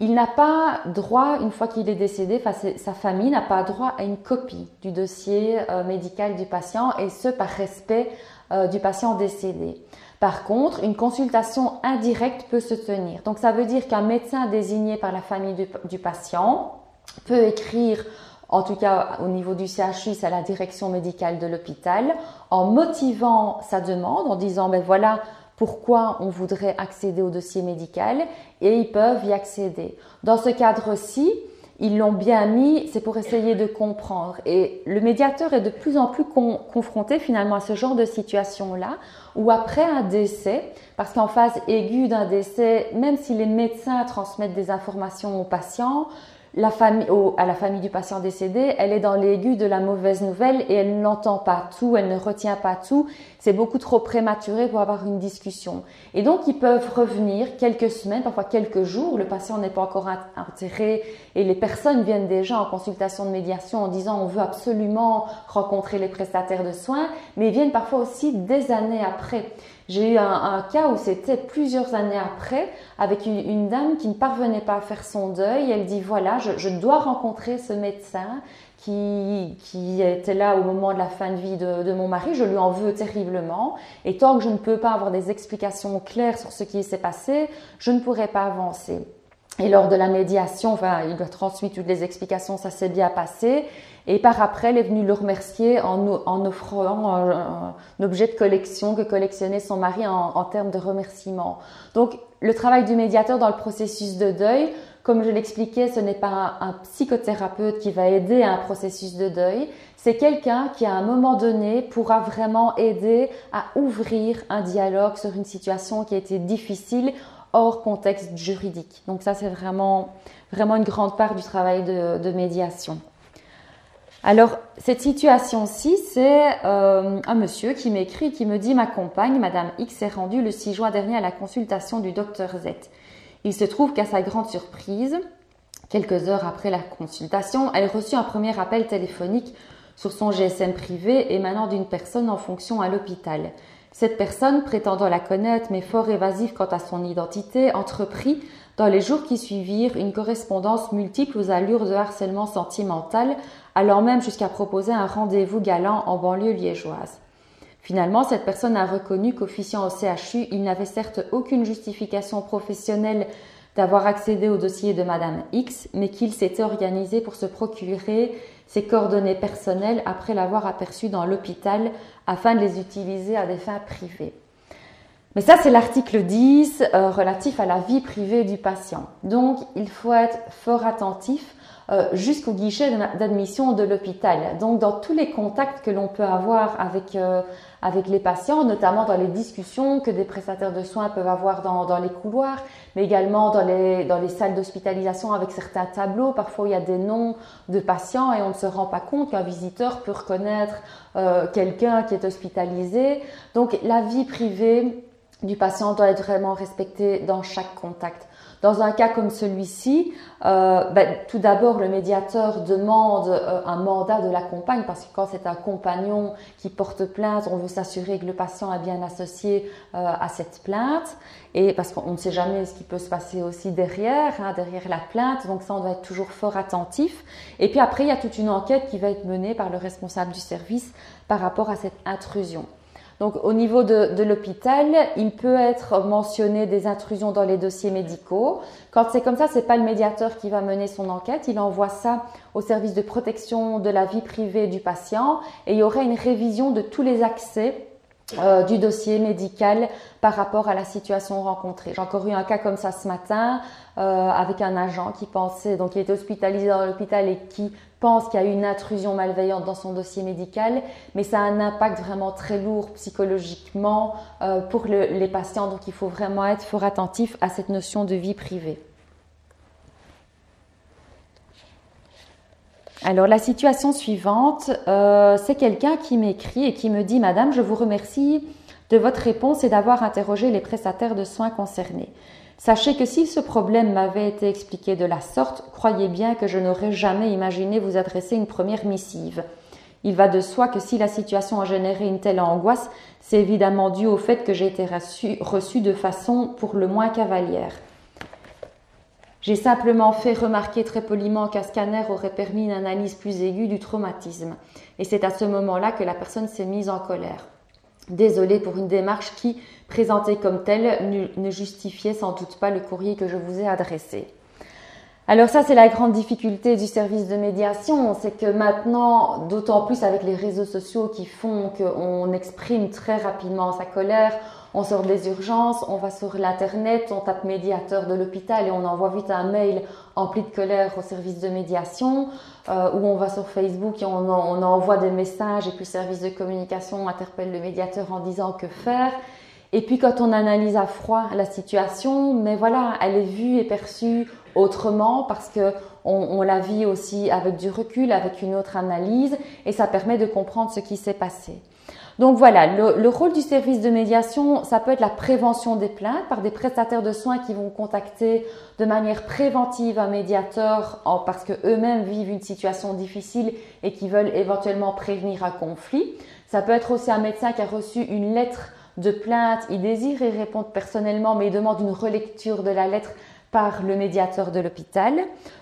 il n'a pas droit, une fois qu'il est décédé, sa famille n'a pas droit à une copie du dossier euh, médical du patient et ce par respect euh, du patient décédé. Par contre, une consultation indirecte peut se tenir. Donc ça veut dire qu'un médecin désigné par la famille du, patient peut écrire en tout cas au niveau du CHU, c'est à la direction médicale de l'hôpital, en motivant sa demande, en disant ben voilà, pourquoi on voudrait accéder au dossier médical et ils peuvent y accéder. Dans ce cadre-ci, ils l'ont bien mis, c'est pour essayer de comprendre. Et le médiateur est de plus en plus confronté finalement à ce genre de situation-là, où après un décès, parce qu'en phase aiguë d'un décès, même si les médecins transmettent des informations aux patients, la famille, à la famille du patient décédé, elle est dans l'aigu de la mauvaise nouvelle et elle n'entend pas tout, elle ne retient pas tout. C'est beaucoup trop prématuré pour avoir une discussion. Et donc, ils peuvent revenir quelques semaines, parfois quelques jours. Le patient n'est pas encore enterré et les personnes viennent déjà en consultation de médiation en disant on veut absolument rencontrer les prestataires de soins, mais ils viennent parfois aussi des années après. J'ai eu un, cas où c'était plusieurs années après, avec une, dame qui ne parvenait pas à faire son deuil. Elle dit voilà, je, dois rencontrer ce médecin qui, était là au moment de la fin de vie de, mon mari. Je lui en veux terriblement. Et tant que je ne peux pas avoir des explications claires sur ce qui s'est passé, je ne pourrai pas avancer. Et lors de la médiation, enfin, il a transmis toutes les explications, ça s'est bien passé. Et par après, elle est venue le remercier en, offrant un, objet de collection que collectionnait son mari en, termes de remerciement. Donc, le travail du médiateur dans le processus de deuil, comme je l'expliquais, ce n'est pas un, psychothérapeute qui va aider à un processus de deuil, c'est quelqu'un qui à un moment donné pourra vraiment aider à ouvrir un dialogue sur une situation qui a été difficile hors contexte juridique. Donc ça, c'est vraiment, vraiment une grande part du travail de médiation. Alors, cette situation-ci, c'est euh, un monsieur qui m'écrit, qui me dit Ma compagne, Madame X, est rendue le 6 juin dernier à la consultation du docteur Z. Il se trouve qu'à sa grande surprise, quelques heures après la consultation, elle reçut un premier appel téléphonique sur son GSM privé émanant d'une personne en fonction à l'hôpital. Cette personne, prétendant la connaître mais fort évasive quant à son identité, entreprit dans les jours qui suivirent une correspondance multiple aux allures de harcèlement sentimental allant même jusqu'à proposer un rendez-vous galant en banlieue liégeoise. Finalement, cette personne a reconnu qu'officiant au CHU, il n'avait certes aucune justification professionnelle d'avoir accédé au dossier de Madame X, mais qu'il s'était organisé pour se procurer ses coordonnées personnelles après l'avoir aperçu dans l'hôpital afin de les utiliser à des fins privées. Mais ça, c'est l'article 10 euh, relatif à la vie privée du patient. Donc, il faut être fort attentif euh, jusqu'au guichet d'admission de l'hôpital. Donc dans tous les contacts que l'on peut avoir avec, euh, avec les patients, notamment dans les discussions que des prestataires de soins peuvent avoir dans, dans les couloirs, mais également dans les, dans les salles d'hospitalisation avec certains tableaux. Parfois il y a des noms de patients et on ne se rend pas compte qu'un visiteur peut reconnaître euh, quelqu'un qui est hospitalisé. Donc la vie privée du patient doit être vraiment respectée dans chaque contact. Dans un cas comme celui-ci, euh, ben, tout d'abord, le médiateur demande euh, un mandat de la compagne parce que quand c'est un compagnon qui porte plainte, on veut s'assurer que le patient est bien associé euh, à cette plainte et parce qu'on ne sait jamais ce qui peut se passer aussi derrière, hein, derrière la plainte. Donc ça, on doit être toujours fort attentif. Et puis après, il y a toute une enquête qui va être menée par le responsable du service par rapport à cette intrusion. Donc au niveau de, l'hôpital, il peut être mentionné des intrusions dans les dossiers médicaux. Quand c'est comme ça, c'est pas le médiateur qui va mener son enquête, il envoie ça au service de protection de la vie privée du patient et il y aurait une révision de tous les accès euh, du dossier médical par rapport à la situation rencontrée. J'ai encore eu un cas comme ça ce matin euh, avec un agent qui pensait, donc il était hospitalisé dans l'hôpital et qui pense qu'il y a une intrusion malveillante dans son dossier médical, mais ça a un impact vraiment très lourd psychologiquement euh, pour les patients, donc il faut vraiment être fort attentif à cette notion de vie privée. Alors la situation suivante, euh, c'est quelqu'un qui m'écrit et qui me dit Madame, je vous remercie de votre réponse et d'avoir interrogé les prestataires de soins concernés. Sachez que si ce problème m'avait été expliqué de la sorte, croyez bien que je n'aurais jamais imaginé vous adresser une première missive. Il va de soi que si la situation a généré une telle angoisse, c'est évidemment dû au fait que j'ai été reçue de façon pour le moins cavalière. J'ai simplement fait remarquer très poliment qu'un scanner aurait permis une analyse plus aiguë du traumatisme. Et c'est à ce moment-là que la personne s'est mise en colère. Désolée pour une démarche qui, présentée comme telle, ne justifiait sans doute pas le courrier que je vous ai adressé. Alors ça, c'est la grande difficulté du service de médiation, c'est que maintenant, d'autant plus avec les réseaux sociaux qui font qu'on exprime très rapidement sa colère, on sort des urgences, on va sur l'internet, on tape médiateur de l'hôpital et on envoie vite un mail empli de colère au service de médiation, euh, ou on va sur Facebook et on, on, envoie des messages et puis le service de communication interpelle le médiateur en disant que faire. Et puis quand on analyse à froid la situation, mais voilà, elle est vue et perçue autrement parce que on, la vit aussi avec du recul, avec une autre analyse, et ça permet de comprendre ce qui s'est passé. Donc voilà, le, rôle du service de médiation, ça peut être la prévention des plaintes par des prestataires de soins qui vont contacter de manière préventive un médiateur parce que eux-mêmes vivent une situation difficile et qui veulent éventuellement prévenir un conflit. Ça peut être aussi un médecin qui a reçu une lettre de plainte, il désire y répondre personnellement, mais il demande une relecture de la lettre par le médiateur de l'hôpital.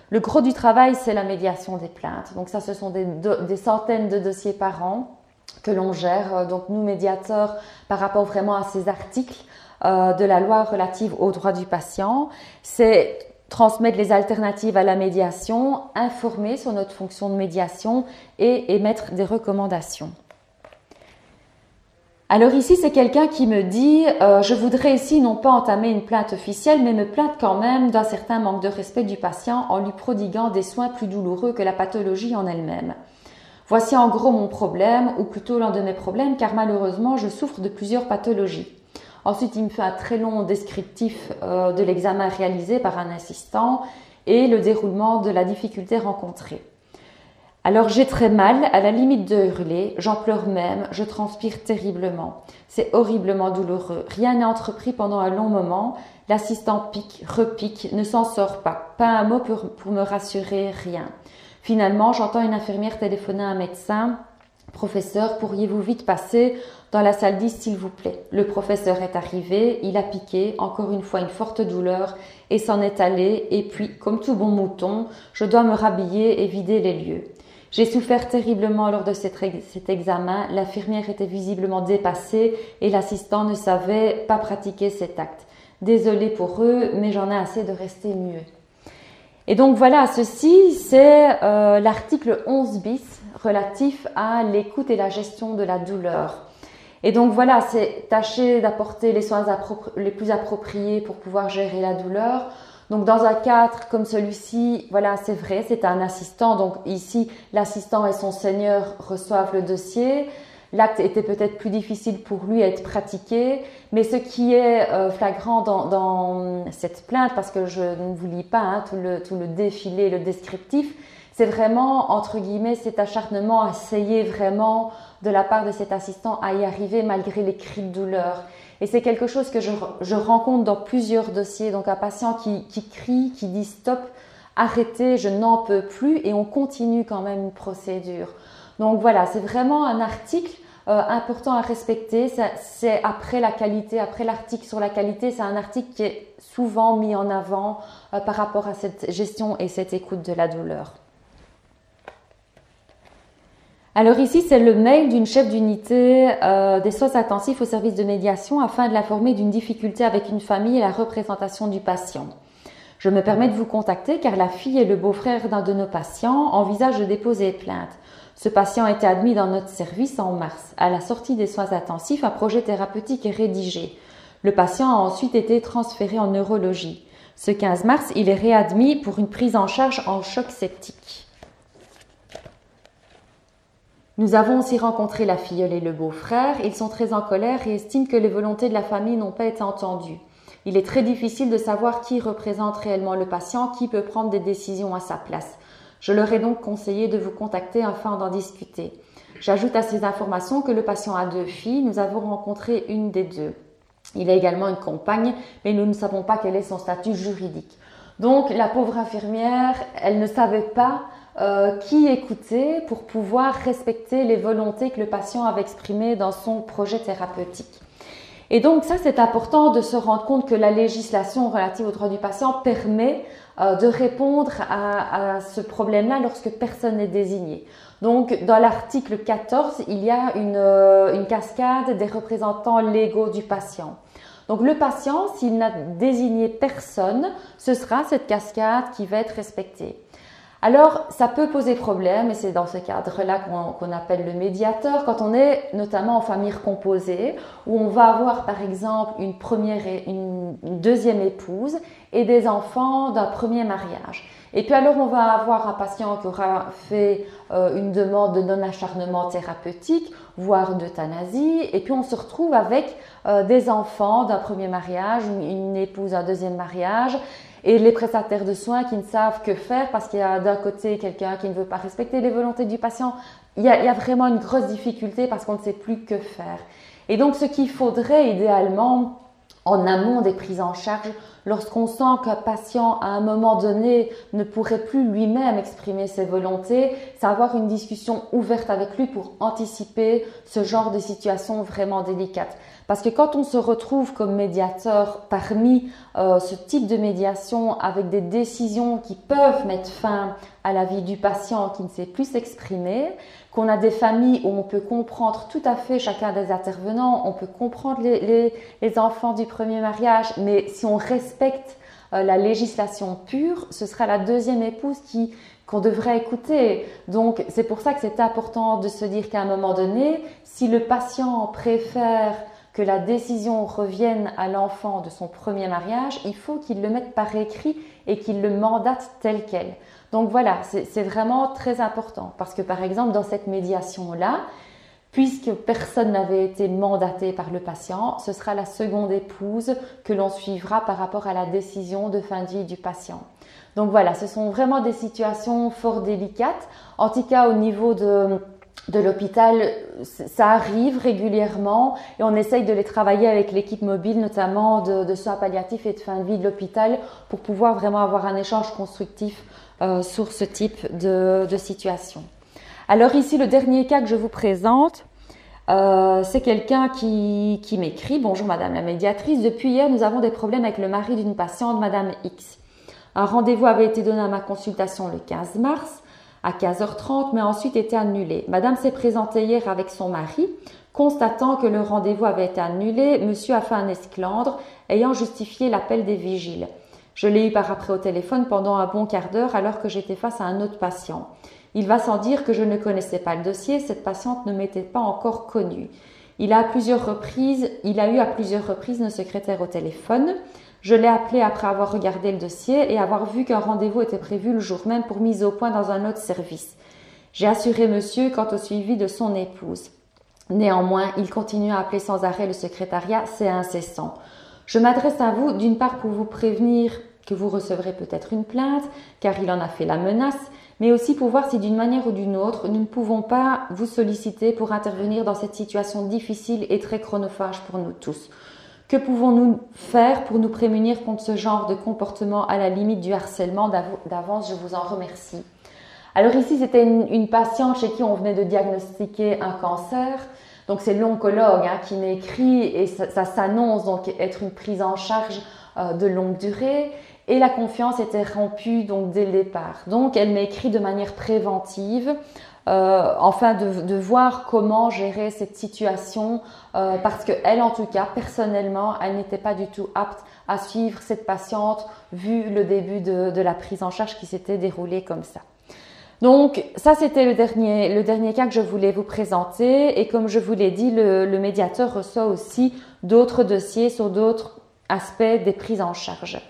Le gros du travail, c'est la médiation des plaintes. Donc ça, ce sont des centaines de dossiers par an que l'on gère, euh, donc nous médiateurs, par rapport vraiment à ces articles euh, de la loi relative aux droits du patient, c'est transmettre les alternatives à la médiation, informer sur notre fonction de médiation et émettre des recommandations. Alors ici, c'est quelqu'un qui me dit, euh, je voudrais ici non pas entamer une plainte officielle, mais me plaindre quand même d'un certain manque de respect du patient en lui prodiguant des soins plus douloureux que la pathologie en elle-même. Voici en gros mon problème, ou plutôt l'un de mes problèmes, car malheureusement je souffre de plusieurs pathologies. Ensuite, il me fait un très long descriptif euh, de l'examen réalisé par un assistant et le déroulement de la difficulté rencontrée. Alors j'ai très mal, à la limite de hurler, j'en pleure même, je transpire terriblement. C'est horriblement douloureux. Rien n'est entrepris pendant un long moment. L'assistant pique, repique, ne s'en sort pas. Pas un mot pour me rassurer, rien. Finalement, j'entends une infirmière téléphoner à un médecin. Professeur, pourriez-vous vite passer dans la salle 10, s'il vous plaît? Le professeur est arrivé, il a piqué, encore une fois une forte douleur, et s'en est allé, et puis, comme tout bon mouton, je dois me rhabiller et vider les lieux. J'ai souffert terriblement lors de cet, examen, l'infirmière était visiblement dépassée et l'assistant ne savait pas pratiquer cet acte. Désolée pour eux, mais j'en ai assez de rester mieux. Et donc voilà, ceci c'est euh, l'article 11 bis relatif à l'écoute et la gestion de la douleur. Et donc voilà, c'est tâcher d'apporter les soins les plus appropriés pour pouvoir gérer la douleur. Donc dans un cadre comme celui-ci, voilà, c'est vrai, c'est un assistant. Donc ici, l'assistant et son seigneur reçoivent le dossier. L'acte était peut-être plus difficile pour lui à être pratiqué, mais ce qui est euh, flagrant dans, cette plainte, parce que je ne vous lis pas hein, tout, le, tout le défilé, le descriptif, c'est vraiment, entre guillemets, cet acharnement essayer vraiment de la part de cet assistant à y arriver malgré les cris de douleur. Et c'est quelque chose que je, rencontre dans plusieurs dossiers. Donc un patient qui, qui crie, qui dit stop, arrêtez, je n'en peux plus, et on continue quand même une procédure. Donc voilà, c'est vraiment un article euh, important à respecter. C'est après la qualité, après l'article sur la qualité, c'est un article qui est souvent mis en avant euh, par rapport à cette gestion et cette écoute de la douleur. Alors ici, c'est le mail d'une chef d'unité euh, des soins intensifs au service de médiation afin de l'informer d'une difficulté avec une famille et la représentation du patient. Je me permets de vous contacter car la fille et le beau-frère d'un de nos patients envisagent de déposer plainte. Ce patient a été admis dans notre service en mars. À la sortie des soins intensifs, un projet thérapeutique est rédigé. Le patient a ensuite été transféré en neurologie. Ce 15 mars, il est réadmis pour une prise en charge en choc septique. Nous avons aussi rencontré la filleule et le beau-frère. Ils sont très en colère et estiment que les volontés de la famille n'ont pas été entendues. Il est très difficile de savoir qui représente réellement le patient, qui peut prendre des décisions à sa place. Je leur ai donc conseillé de vous contacter afin d'en discuter. J'ajoute à ces informations que le patient a deux filles. Nous avons rencontré une des deux. Il a également une compagne, mais nous ne savons pas quel est son statut juridique. Donc la pauvre infirmière, elle ne savait pas euh, qui écouter pour pouvoir respecter les volontés que le patient avait exprimées dans son projet thérapeutique. Et donc ça, c'est important de se rendre compte que la législation relative aux droits du patient permet euh, de répondre à, ce problème-là lorsque personne n'est désigné. Donc, dans l'article 14, il y a une, euh, une cascade des représentants légaux du patient. Donc, le patient, s'il n'a désigné personne, ce sera cette cascade qui va être respectée. Alors, ça peut poser problème, et c'est dans ce cadre-là qu'on appelle le médiateur, quand on est notamment en famille recomposée, où on va avoir par exemple une première et une, deuxième épouse et des enfants d'un premier mariage. Et puis alors on va avoir un patient qui aura fait euh, une demande de non-acharnement thérapeutique, voire d'euthanasie, et puis on se retrouve avec euh, des enfants d'un premier mariage, une, une épouse d'un deuxième mariage, et les prestataires de soins qui ne savent que faire parce qu'il y a d'un côté quelqu'un qui ne veut pas respecter les volontés du patient. Il y, a, vraiment une grosse difficulté parce qu'on ne sait plus que faire. Et donc ce qu'il faudrait idéalement en amont des prises en charge, lorsqu'on sent qu'un patient à un moment donné ne pourrait plus lui-même exprimer ses volontés, c'est avoir une discussion ouverte avec lui pour anticiper ce genre de situation vraiment délicate. Parce que quand on se retrouve comme médiateur parmi euh, ce type de médiation avec des décisions qui peuvent mettre fin à la vie du patient qui ne sait plus s'exprimer, qu'on a des familles où on peut comprendre tout à fait chacun des intervenants, on peut comprendre les, les, enfants du premier mariage, mais si on respecte euh, la législation pure, ce sera la deuxième épouse qui qu'on devrait écouter. Donc c'est pour ça que c'est important de se dire qu'à un moment donné, si le patient préfère la décision revienne à l'enfant de son premier mariage, il faut qu'il le mette par écrit et qu'il le mandate tel quel. Donc voilà, c'est vraiment très important parce que par exemple dans cette médiation-là, puisque personne n'avait été mandaté par le patient, ce sera la seconde épouse que l'on suivra par rapport à la décision de fin de vie du patient. Donc voilà, ce sont vraiment des situations fort délicates. En tout cas, au niveau de de l'hôpital, ça arrive régulièrement et on essaye de les travailler avec l'équipe mobile, notamment de, soins palliatifs et de fin de vie de l'hôpital, pour pouvoir vraiment avoir un échange constructif euh, sur ce type de, situation. Alors ici, le dernier cas que je vous présente, euh, c'est quelqu'un qui, qui m'écrit Bonjour Madame la médiatrice, depuis hier, nous avons des problèmes avec le mari d'une patiente, Madame X. Un rendez-vous avait été donné à ma consultation le 15 mars à 15h30, mais ensuite été annulé. Madame s'est présentée hier avec son mari. Constatant que le rendez-vous avait été annulé, monsieur a fait un esclandre, ayant justifié l'appel des vigiles. Je l'ai eu par après au téléphone pendant un bon quart d'heure alors que j'étais face à un autre patient. Il va sans dire que je ne connaissais pas le dossier, cette patiente ne m'était pas encore connue. Il a à plusieurs reprises, il a eu à plusieurs reprises nos secrétaires au téléphone. Je l'ai appelé après avoir regardé le dossier et avoir vu qu'un rendez-vous était prévu le jour même pour mise au point dans un autre service. J'ai assuré monsieur quant au suivi de son épouse. Néanmoins, il continue à appeler sans arrêt le secrétariat, c'est incessant. Je m'adresse à vous d'une part pour vous prévenir que vous recevrez peut-être une plainte, car il en a fait la menace, mais aussi pour voir si d'une manière ou d'une autre, nous ne pouvons pas vous solliciter pour intervenir dans cette situation difficile et très chronophage pour nous tous. Que pouvons-nous faire pour nous prémunir contre ce genre de comportement à la limite du harcèlement D'avance, je vous en remercie. Alors ici, c'était une, patiente chez qui on venait de diagnostiquer un cancer. Donc c'est l'oncologue hein, qui m'écrit et ça, s'annonce donc être une prise en charge euh, de longue durée et la confiance était rompue donc dès le départ. Donc elle m'écrit de manière préventive euh, enfin de, voir comment gérer cette situation euh, parce que elle en tout cas personnellement elle n'était pas du tout apte à suivre cette patiente vu le début de, la prise en charge qui s'était déroulée comme ça. Donc ça, c'était le dernier, le dernier cas que je voulais vous présenter. Et comme je vous l'ai dit, le, le, médiateur reçoit aussi d'autres dossiers sur d'autres aspects des prises en charge.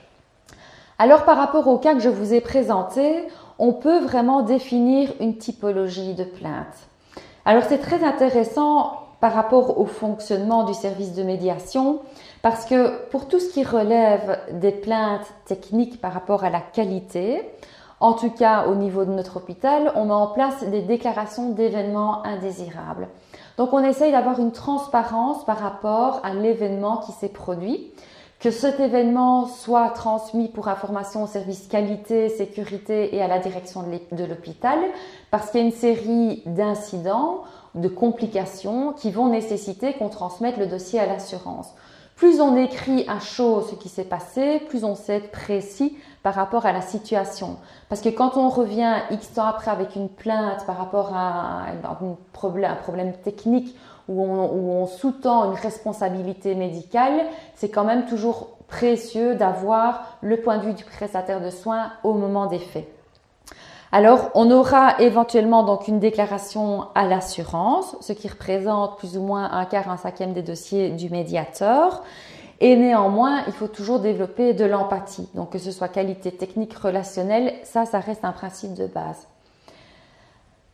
Alors par rapport au cas que je vous ai présenté, on peut vraiment définir une typologie de plainte. Alors c'est très intéressant par rapport au fonctionnement du service de médiation parce que pour tout ce qui relève des plaintes techniques par rapport à la qualité, en tout cas, au niveau de notre hôpital, on met en place des déclarations d'événements indésirables. Donc, on essaye d'avoir une transparence par rapport à l'événement qui s'est produit, que cet événement soit transmis pour information au service qualité, sécurité et à la direction de l'hôpital, parce qu'il y a une série d'incidents, de complications qui vont nécessiter qu'on transmette le dossier à l'assurance. Plus on écrit à chaud ce qui s'est passé, plus on sait être précis par rapport à la situation. Parce que quand on revient X temps après avec une plainte par rapport à un problème, technique où on, sous-tend une responsabilité médicale, c'est quand même toujours précieux d'avoir le point de vue du prestataire de soins au moment des faits. Alors, on aura éventuellement donc une déclaration à l'assurance, ce qui représente plus ou moins un quart, un cinquième des dossiers du médiateur. Et néanmoins, il faut toujours développer de l'empathie. Donc, que ce soit qualité technique, relationnelle, ça, ça reste un principe de base.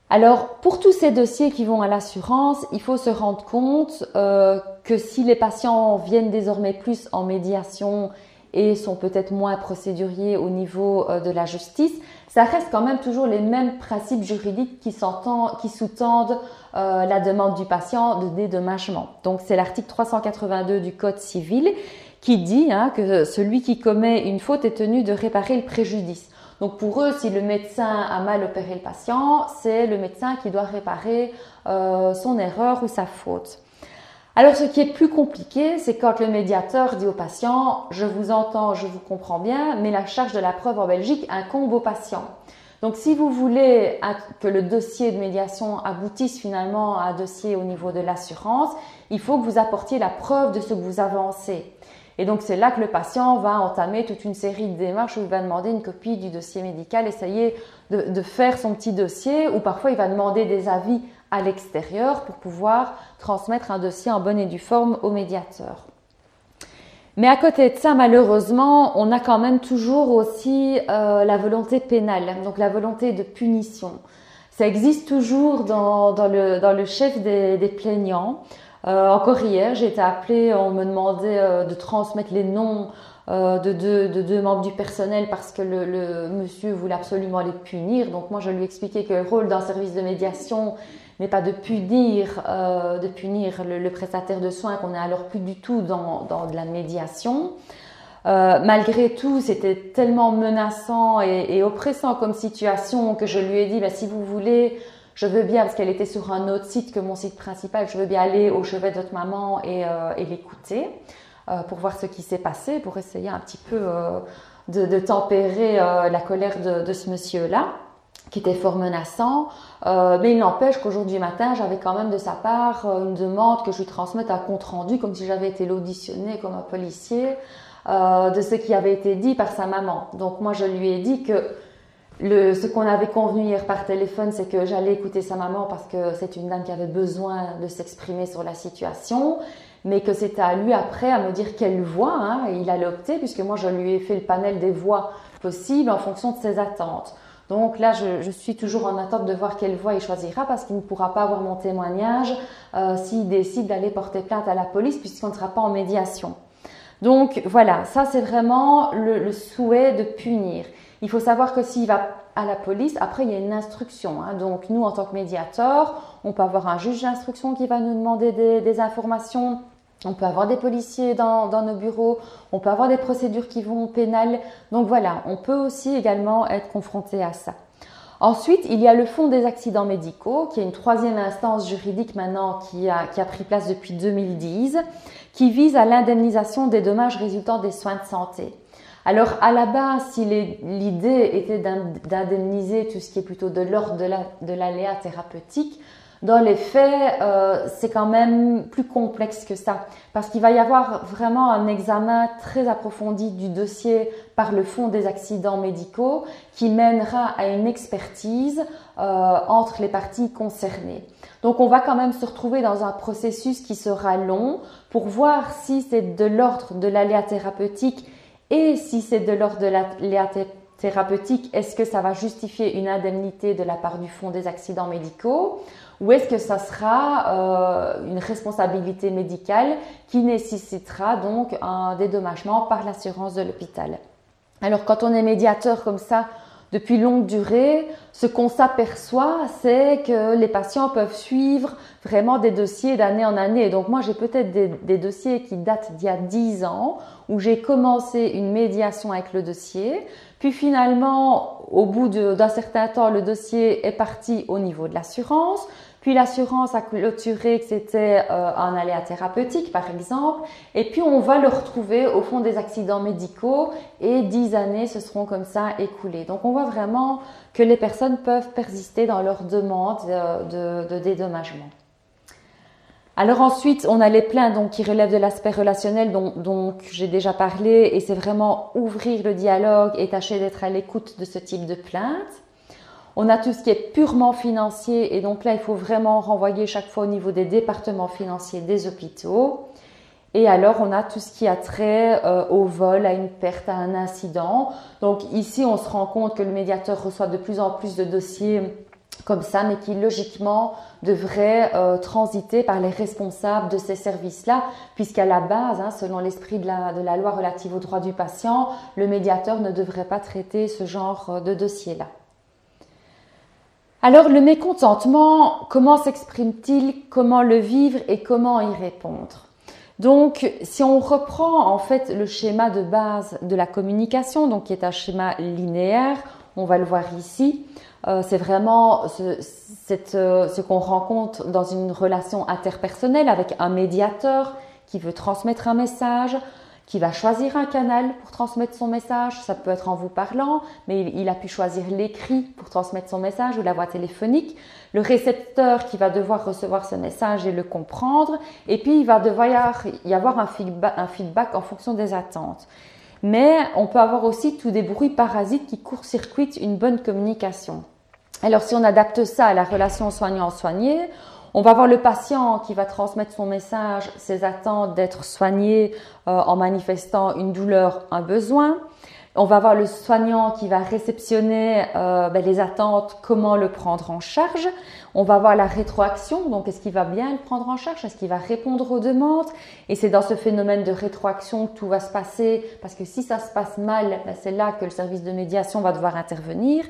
Alors, pour tous ces dossiers qui vont à l'assurance, il faut se rendre compte euh, que si les patients viennent désormais plus en médiation et sont peut-être moins procéduriers au niveau euh, de la justice, ça reste quand même toujours les mêmes principes juridiques qui, qui sous-tendent euh, la demande du patient de dédommagement. Donc c'est l'article 382 du Code civil qui dit hein, que celui qui commet une faute est tenu de réparer le préjudice. Donc pour eux, si le médecin a mal opéré le patient, c'est le médecin qui doit réparer euh, son erreur ou sa faute. Alors ce qui est plus compliqué, c'est quand le médiateur dit au patient, je vous entends, je vous comprends bien, mais la charge de la preuve en Belgique incombe au patient. Donc si vous voulez que le dossier de médiation aboutisse finalement à un dossier au niveau de l'assurance, il faut que vous apportiez la preuve de ce que vous avancez. Et donc c'est là que le patient va entamer toute une série de démarches où il va demander une copie du dossier médical, essayer de, de faire son petit dossier, ou parfois il va demander des avis à l'extérieur pour pouvoir transmettre un dossier en bonne et due forme au médiateur. Mais à côté de ça, malheureusement, on a quand même toujours aussi euh, la volonté pénale, donc la volonté de punition. Ça existe toujours dans, le, chef des, plaignants. Euh, encore hier, j'ai été appelée, on me demandait euh, de transmettre les noms de, deux, de, deux, membres du personnel parce que le, le, monsieur voulait absolument les punir. Donc moi, je lui expliquais que le rôle d'un service de médiation, mais pas de punir, euh, de punir le, prestataire de soins, qu'on n'est alors plus du tout dans, dans de la médiation. Euh, malgré tout, c'était tellement menaçant et, oppressant comme situation que je lui ai dit, bah, si vous voulez, je veux bien, parce qu'elle était sur un autre site que mon site principal, je veux bien aller au chevet de votre maman et, euh, et l'écouter pour voir ce qui s'est passé, pour essayer un petit peu de, de, tempérer la colère de, de ce monsieur-là qui était fort menaçant. Euh, mais il n'empêche qu'aujourd'hui matin, j'avais quand même de sa part euh, une demande que je lui transmette un compte rendu, comme si j'avais été l'auditionné comme un policier, euh, de ce qui avait été dit par sa maman. Donc moi, je lui ai dit que ce qu'on avait convenu hier par téléphone, c'est que j'allais écouter sa maman parce que c'est une dame qui avait besoin de s'exprimer sur la situation, mais que c'était à lui après à me dire quelle voix hein, il allait opter, puisque moi je lui ai fait le panel des voix possibles en fonction de ses attentes. Donc là, je, suis toujours en attente de voir quelle voie il choisira parce qu'il ne pourra pas avoir mon témoignage euh, s'il décide d'aller porter plainte à la police puisqu'on ne sera pas en médiation. Donc voilà, ça c'est vraiment le, souhait de punir. Il faut savoir que s'il va à la police, après il y a une instruction. Hein. Donc nous, en tant que médiateur, on peut avoir un juge d'instruction qui va nous demander des, informations. On peut avoir des policiers dans, nos bureaux, on peut avoir des procédures qui vont pénales. Donc voilà, on peut aussi également être confronté à ça. Ensuite, il y a le Fonds des accidents médicaux, qui est une troisième instance juridique maintenant qui a pris place depuis 2010, qui vise à l'indemnisation des dommages résultant des soins de santé. Alors à la base, si l'idée était d'indemniser tout ce qui est plutôt de l'ordre de l'aléa thérapeutique, dans les faits, euh, c'est quand même plus complexe que ça, parce qu'il va y avoir vraiment un examen très approfondi du dossier par le Fonds des accidents médicaux qui mènera à une expertise euh, entre les parties concernées. Donc on va quand même se retrouver dans un processus qui sera long pour voir si c'est de l'ordre de l'aléa thérapeutique et si c'est de l'ordre de l'aléa thérapeutique, est-ce que ça va justifier une indemnité de la part du Fonds des accidents médicaux? Ou est-ce que ça sera euh, une responsabilité médicale qui nécessitera donc un dédommagement par l'assurance de l'hôpital? Alors quand on est médiateur comme ça depuis longue durée, ce qu'on s'aperçoit, c'est que les patients peuvent suivre vraiment des dossiers d'année en année. Donc moi, j'ai peut-être des, des, dossiers qui datent d'il y a 10 ans, où j'ai commencé une médiation avec le dossier. Puis finalement, au bout d'un certain temps, le dossier est parti au niveau de l'assurance. Puis l'assurance a clôturé que c'était euh, un aléa thérapeutique, par exemple. Et puis on va le retrouver au fond des accidents médicaux et dix années se seront comme ça écoulées. Donc on voit vraiment que les personnes peuvent persister dans leur demande de, de, dédommagement. Alors ensuite, on a les plaintes donc, qui relèvent de l'aspect relationnel dont, dont j'ai déjà parlé et c'est vraiment ouvrir le dialogue et tâcher d'être à l'écoute de ce type de plainte. On a tout ce qui est purement financier et donc là, il faut vraiment renvoyer chaque fois au niveau des départements financiers des hôpitaux. Et alors, on a tout ce qui a trait euh, au vol, à une perte, à un incident. Donc ici, on se rend compte que le médiateur reçoit de plus en plus de dossiers comme ça, mais qui logiquement devraient euh, transiter par les responsables de ces services-là, puisqu'à la base, hein, selon l'esprit de la, de la loi relative aux droits du patient, le médiateur ne devrait pas traiter ce genre euh, de dossier-là. Alors le mécontentement, comment s'exprime-t-il, comment le vivre et comment y répondre? Donc, si on reprend en fait le schéma de base de la communication, donc qui est un schéma linéaire, on va le voir ici, euh, c'est vraiment euh, ce qu'on rencontre dans une relation interpersonnelle avec un médiateur qui veut transmettre un message, qui va choisir un canal pour transmettre son message. Ça peut être en vous parlant, mais il, a pu choisir l'écrit pour transmettre son message ou la voix téléphonique. Le récepteur qui va devoir recevoir ce message et le comprendre. Et puis, il va devoir y avoir un feedback, un feedback en fonction des attentes. Mais on peut avoir aussi tous des bruits parasites qui court-circuitent une bonne communication. Alors, si on adapte ça à la relation soignant-soigné, on va voir le patient qui va transmettre son message, ses attentes d'être soigné euh, en manifestant une douleur, un besoin. On va voir le soignant qui va réceptionner euh, ben, les attentes, comment le prendre en charge. On va voir la rétroaction, donc est-ce qu'il va bien le prendre en charge, est-ce qu'il va répondre aux demandes. Et c'est dans ce phénomène de rétroaction que tout va se passer, parce que si ça se passe mal, ben, c'est là que le service de médiation va devoir intervenir.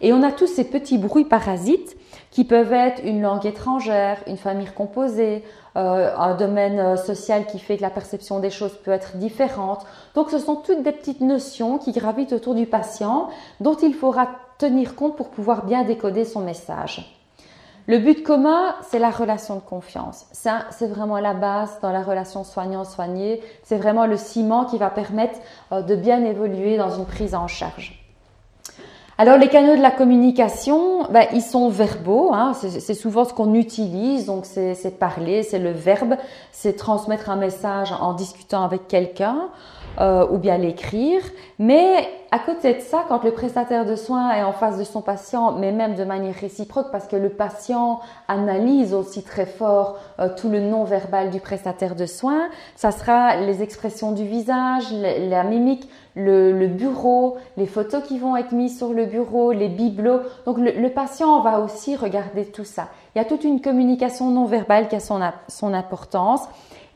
Et on a tous ces petits bruits parasites qui peuvent être une langue étrangère, une famille composée, euh, un domaine euh, social qui fait que la perception des choses peut être différente. Donc ce sont toutes des petites notions qui gravitent autour du patient dont il faudra tenir compte pour pouvoir bien décoder son message. Le but commun, c'est la relation de confiance. Ça, c'est vraiment la base dans la relation soignant-soigné. C'est vraiment le ciment qui va permettre euh, de bien évoluer dans une prise en charge. Alors les canaux de la communication, ben, ils sont verbaux, hein, c'est souvent ce qu'on utilise, donc c'est parler, c'est le verbe, c'est transmettre un message en discutant avec quelqu'un. euh, ou bien l'écrire. Mais à côté de ça, quand le prestataire de soins est en face de son patient, mais même de manière réciproque, parce que le patient analyse aussi très fort euh, tout le non-verbal du prestataire de soins, ça sera les expressions du visage, la mimique, le, bureau, les photos qui vont être mises sur le bureau, les bibelots. Donc le, patient va aussi regarder tout ça. Il y a toute une communication non verbale qui a son, son importance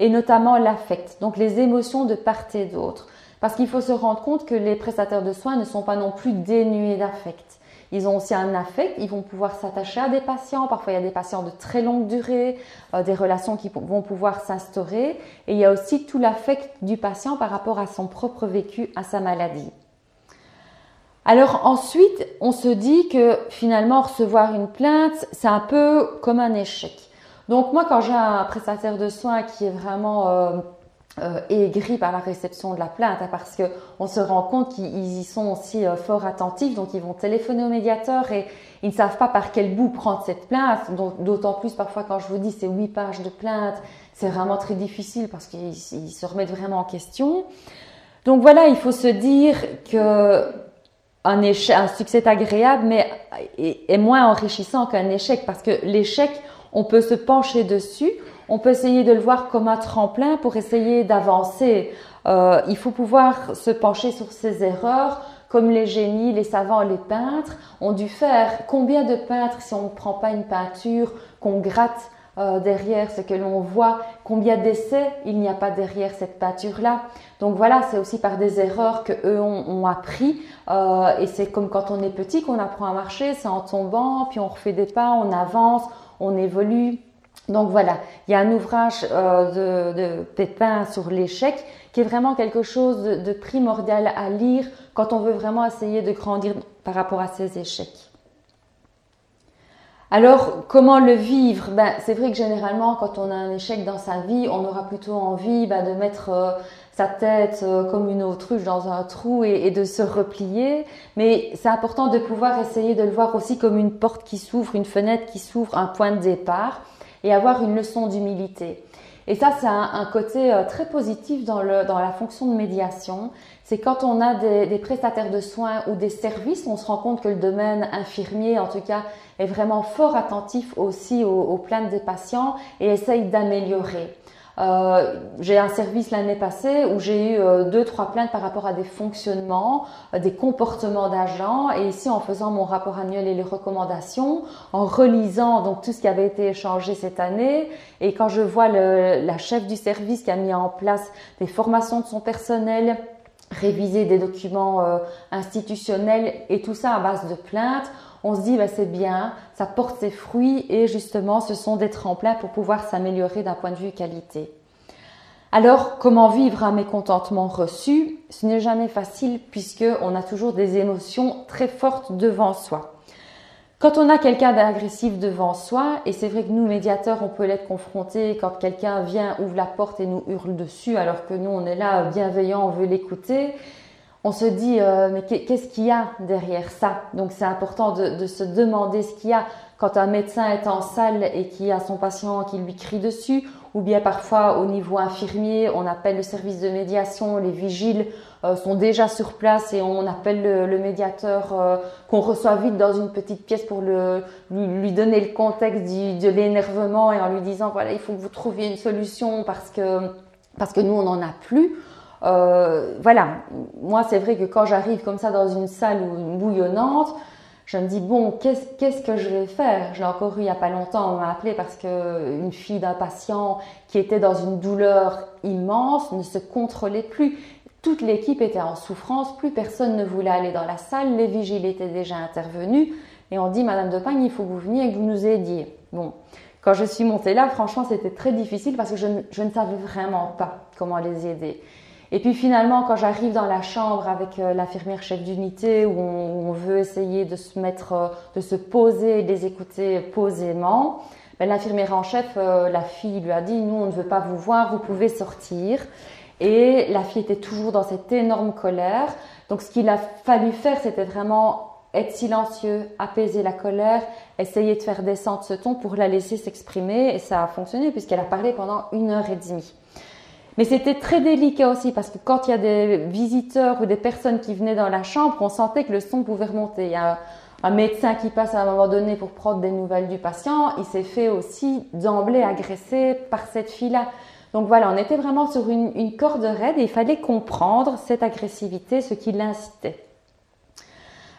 et notamment l'affect, donc les émotions de part et d'autre. Parce qu'il faut se rendre compte que les prestataires de soins ne sont pas non plus dénués d'affect. Ils ont aussi un affect, ils vont pouvoir s'attacher à des patients. Parfois, il y a des patients de très longue durée, euh, des relations qui vont pouvoir s'instaurer. Et il y a aussi tout l'affect du patient par rapport à son propre vécu, à sa maladie. Alors ensuite, on se dit que finalement, recevoir une plainte, c'est un peu comme un échec. Donc moi, quand j'ai un prestataire de soins qui est vraiment... Euh, euh, aigri par la réception de la plainte hein, parce que on se rend compte qu'ils y sont aussi euh, fort attentifs donc ils vont téléphoner au médiateur et ils ne savent pas par quel bout prendre cette plainte. D'autant plus parfois quand je vous dis c'est huit pages de plainte c'est vraiment très difficile parce qu'ils se remettent vraiment en question. Donc voilà il faut se dire que un échec un succès agréable mais est moins enrichissant qu'un échec parce que l'échec on peut se pencher dessus on peut essayer de le voir comme un tremplin pour essayer d'avancer. Euh, il faut pouvoir se pencher sur ses erreurs, comme les génies, les savants, les peintres ont dû faire. Combien de peintres, si on ne prend pas une peinture, qu'on gratte euh, derrière ce que l'on voit, combien d'essais il n'y a pas derrière cette peinture-là? Donc voilà, c'est aussi par des erreurs que eux ont, appris. Euh, et c'est comme quand on est petit qu'on apprend à marcher, c'est en tombant, puis on refait des pas, on avance, on évolue. Donc voilà, il y a un ouvrage euh, de, Pépin sur l'échec qui est vraiment quelque chose de, primordial à lire quand on veut vraiment essayer de grandir par rapport à ces échecs. Alors, comment le vivre? Ben, C'est vrai que généralement, quand on a un échec dans sa vie, on aura plutôt envie ben, de mettre euh, sa tête euh, comme une autruche dans un trou et de se replier. Mais c'est important de pouvoir essayer de le voir aussi comme une porte qui s'ouvre, une fenêtre qui s'ouvre, un point de départ et avoir une leçon d'humilité. Et ça, c'est un, côté euh, très positif dans, la fonction de médiation. C'est quand on a des, des, prestataires de soins ou des services, on se rend compte que le domaine infirmier, en tout cas, est vraiment fort attentif aussi aux, aux plaintes des patients et essaye d'améliorer. Euh, j'ai un service l'année passée où j'ai eu euh, deux, trois plaintes par rapport à des fonctionnements, euh, des comportements d'agents. Et ici, en faisant mon rapport annuel et les recommandations, en relisant donc tout ce qui avait été échangé cette année, et quand je vois le, la chef du service qui a mis en place des formations de son personnel, réviser des documents institutionnels et tout ça à base de plaintes, on se dit bah, c'est bien, ça porte ses fruits et justement ce sont des tremplins pour pouvoir s'améliorer d'un point de vue qualité. Alors, comment vivre un mécontentement reçu? Ce n'est jamais facile puisque on a toujours des émotions très fortes devant soi. Quand on a quelqu'un d'agressif devant soi, et c'est vrai que nous, médiateurs, on peut l'être confronté quand quelqu'un vient, ouvre la porte et nous hurle dessus, alors que nous, on est là bienveillant, on veut l'écouter on se dit euh, mais qu'est-ce qu'il y a derrière ça? Donc c'est important de, se demander ce qu'il y a quand un médecin est en salle et qui a son patient qui lui crie dessus, ou bien parfois au niveau infirmier, on appelle le service de médiation, les vigiles euh, sont déjà sur place et on appelle le, médiateur euh, qu'on reçoit vite dans une petite pièce pour le, lui, donner le contexte de l'énervement et en lui disant voilà il faut que vous trouviez une solution parce que parce que nous on n'en a plus. Euh, voilà, moi c'est vrai que quand j'arrive comme ça dans une salle bouillonnante, je me dis bon, qu'est-ce que je vais faire? Je l'ai encore eu il n'y a pas longtemps, on m'a appelé parce qu'une fille d'un patient qui était dans une douleur immense ne se contrôlait plus. Toute l'équipe était en souffrance, plus personne ne voulait aller dans la salle, les vigiles étaient déjà intervenus et on dit Madame de Pagne, il faut que vous veniez et que vous nous aidiez. Bon, quand je suis montée là, franchement, c'était très difficile parce que je ne savais vraiment pas comment les aider. Et puis finalement, quand j'arrive dans la chambre avec euh, l'infirmière chef d'unité où, on, veut essayer de se mettre, euh, de se poser et de les écouter posément, ben, l'infirmière en chef, euh, la fille lui a dit nous on ne veut pas vous voir, vous pouvez sortir. Et la fille était toujours dans cette énorme colère. Donc ce qu'il a fallu faire, c'était vraiment être silencieux, apaiser la colère, essayer de faire descendre ce ton pour la laisser s'exprimer. Et ça a fonctionné puisqu'elle a parlé pendant une heure et demie. Mais c'était très délicat aussi parce que quand il y a des visiteurs ou des personnes qui venaient dans la chambre, on sentait que le son pouvait remonter. Il y a un médecin qui passe à un moment donné pour prendre des nouvelles du patient, il s'est fait aussi d'emblée agresser par cette fille-là. Donc voilà, on était vraiment sur une, corde raide et il fallait comprendre cette agressivité, ce qui l'incitait.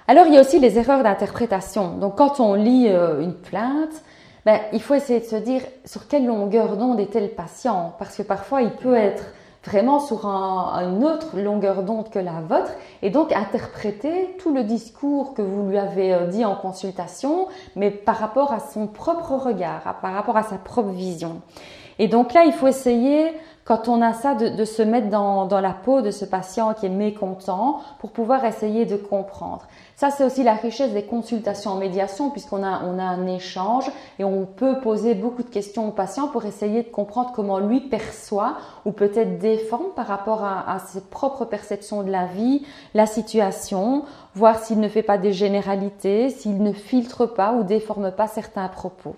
Alors il y a aussi les erreurs d'interprétation. Donc quand on lit euh, une plainte, ben, il faut essayer de se dire sur quelle longueur d'onde était le patient, parce que parfois il peut être vraiment sur une autre longueur d'onde que la vôtre, et donc interpréter tout le discours que vous lui avez euh, dit en consultation, mais par rapport à son propre regard, par rapport à sa propre vision. Et donc là, il faut essayer quand on a ça, de, se mettre dans, la peau de ce patient qui est mécontent pour pouvoir essayer de comprendre. Ça, c'est aussi la richesse des consultations en médiation puisqu'on a, on a un échange et on peut poser beaucoup de questions au patient pour essayer de comprendre comment lui perçoit ou peut-être déforme par rapport à, à ses propres perceptions de la vie, la situation, voir s'il ne fait pas des généralités, s'il ne filtre pas ou déforme pas certains propos.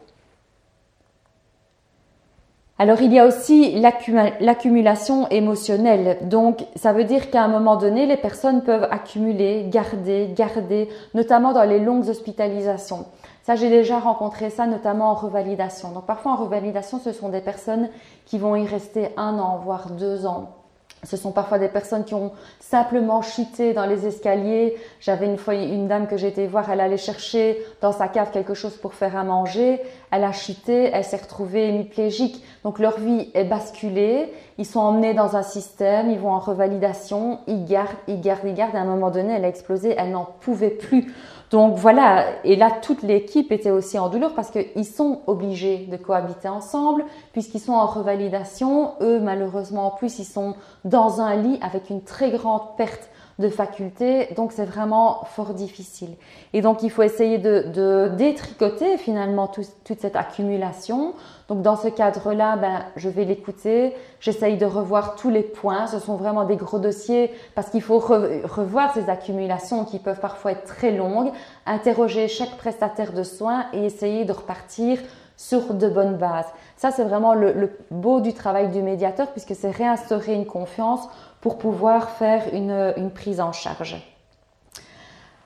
Alors il y a aussi l'accumulation émotionnelle. Donc ça veut dire qu'à un moment donné, les personnes peuvent accumuler, garder, garder, notamment dans les longues hospitalisations. Ça, j'ai déjà rencontré ça, notamment en revalidation. Donc parfois en revalidation, ce sont des personnes qui vont y rester un an, voire deux ans. Ce sont parfois des personnes qui ont simplement chuté dans les escaliers. J'avais une fois une dame que j'étais voir, elle allait chercher dans sa cave quelque chose pour faire à manger. Elle a chuté, elle s'est retrouvée hémiplégique. Donc leur vie est basculée. Ils sont emmenés dans un système, ils vont en revalidation, ils gardent, ils gardent, ils gardent. À un moment donné, elle a explosé, elle n'en pouvait plus. Donc voilà, et là toute l'équipe était aussi en douleur parce qu'ils sont obligés de cohabiter ensemble puisqu'ils sont en revalidation. Eux, malheureusement, en plus, ils sont dans un lit avec une très grande perte de facultés, donc c'est vraiment fort difficile. Et donc il faut essayer de, détricoter finalement toute cette accumulation. Donc dans ce cadre-là, ben, je vais l'écouter, j'essaye de revoir tous les points, ce sont vraiment des gros dossiers parce qu'il faut revoir ces accumulations qui peuvent parfois être très longues, interroger chaque prestataire de soins et essayer de repartir sur de bonnes bases. Ça, c'est vraiment le, beau du travail du médiateur puisque c'est réinstaurer une confiance pour pouvoir faire une, prise en charge.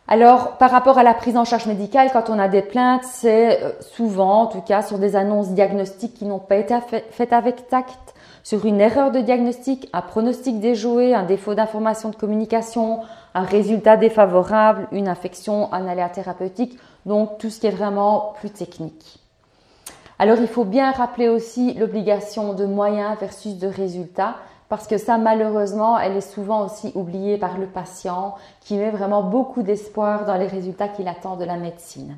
Alors, par rapport à la prise en charge médicale, quand on a des plaintes, c'est euh, souvent, en tout cas, sur des annonces diagnostiques qui n'ont pas été faites avec tact, sur une erreur de diagnostic, un pronostic déjoué, un défaut d'information de communication, un résultat défavorable, une infection, un aléa thérapeutique, donc tout ce qui est vraiment plus technique. Alors il faut bien rappeler aussi l'obligation de moyens versus de résultats parce que ça malheureusement elle est souvent aussi oubliée par le patient qui met vraiment beaucoup d'espoir dans les résultats qu'il attend de la médecine.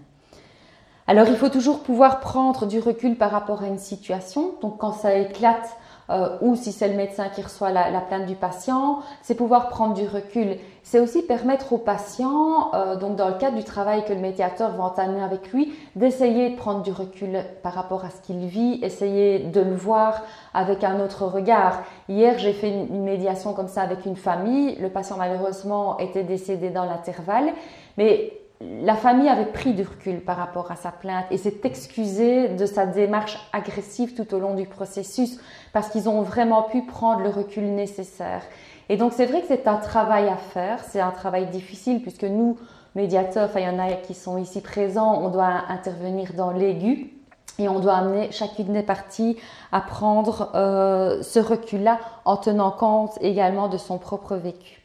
Alors il faut toujours pouvoir prendre du recul par rapport à une situation. Donc quand ça éclate euh, ou si c'est le médecin qui reçoit la, plainte du patient, c'est pouvoir prendre du recul. C'est aussi permettre au patient, euh, donc dans le cadre du travail que le médiateur va entamer avec lui, d'essayer de prendre du recul par rapport à ce qu'il vit, essayer de le voir avec un autre regard. Hier, j'ai fait une médiation comme ça avec une famille. Le patient malheureusement était décédé dans l'intervalle, mais la famille avait pris du recul par rapport à sa plainte et s'est excusée de sa démarche agressive tout au long du processus parce qu'ils ont vraiment pu prendre le recul nécessaire. Et donc c'est vrai que c'est un travail à faire, c'est un travail difficile puisque nous, médiateurs, il y en a qui sont ici présents, on doit intervenir dans l'aigu et on doit amener chacune des parties à prendre euh, ce recul-là en tenant compte également de son propre vécu.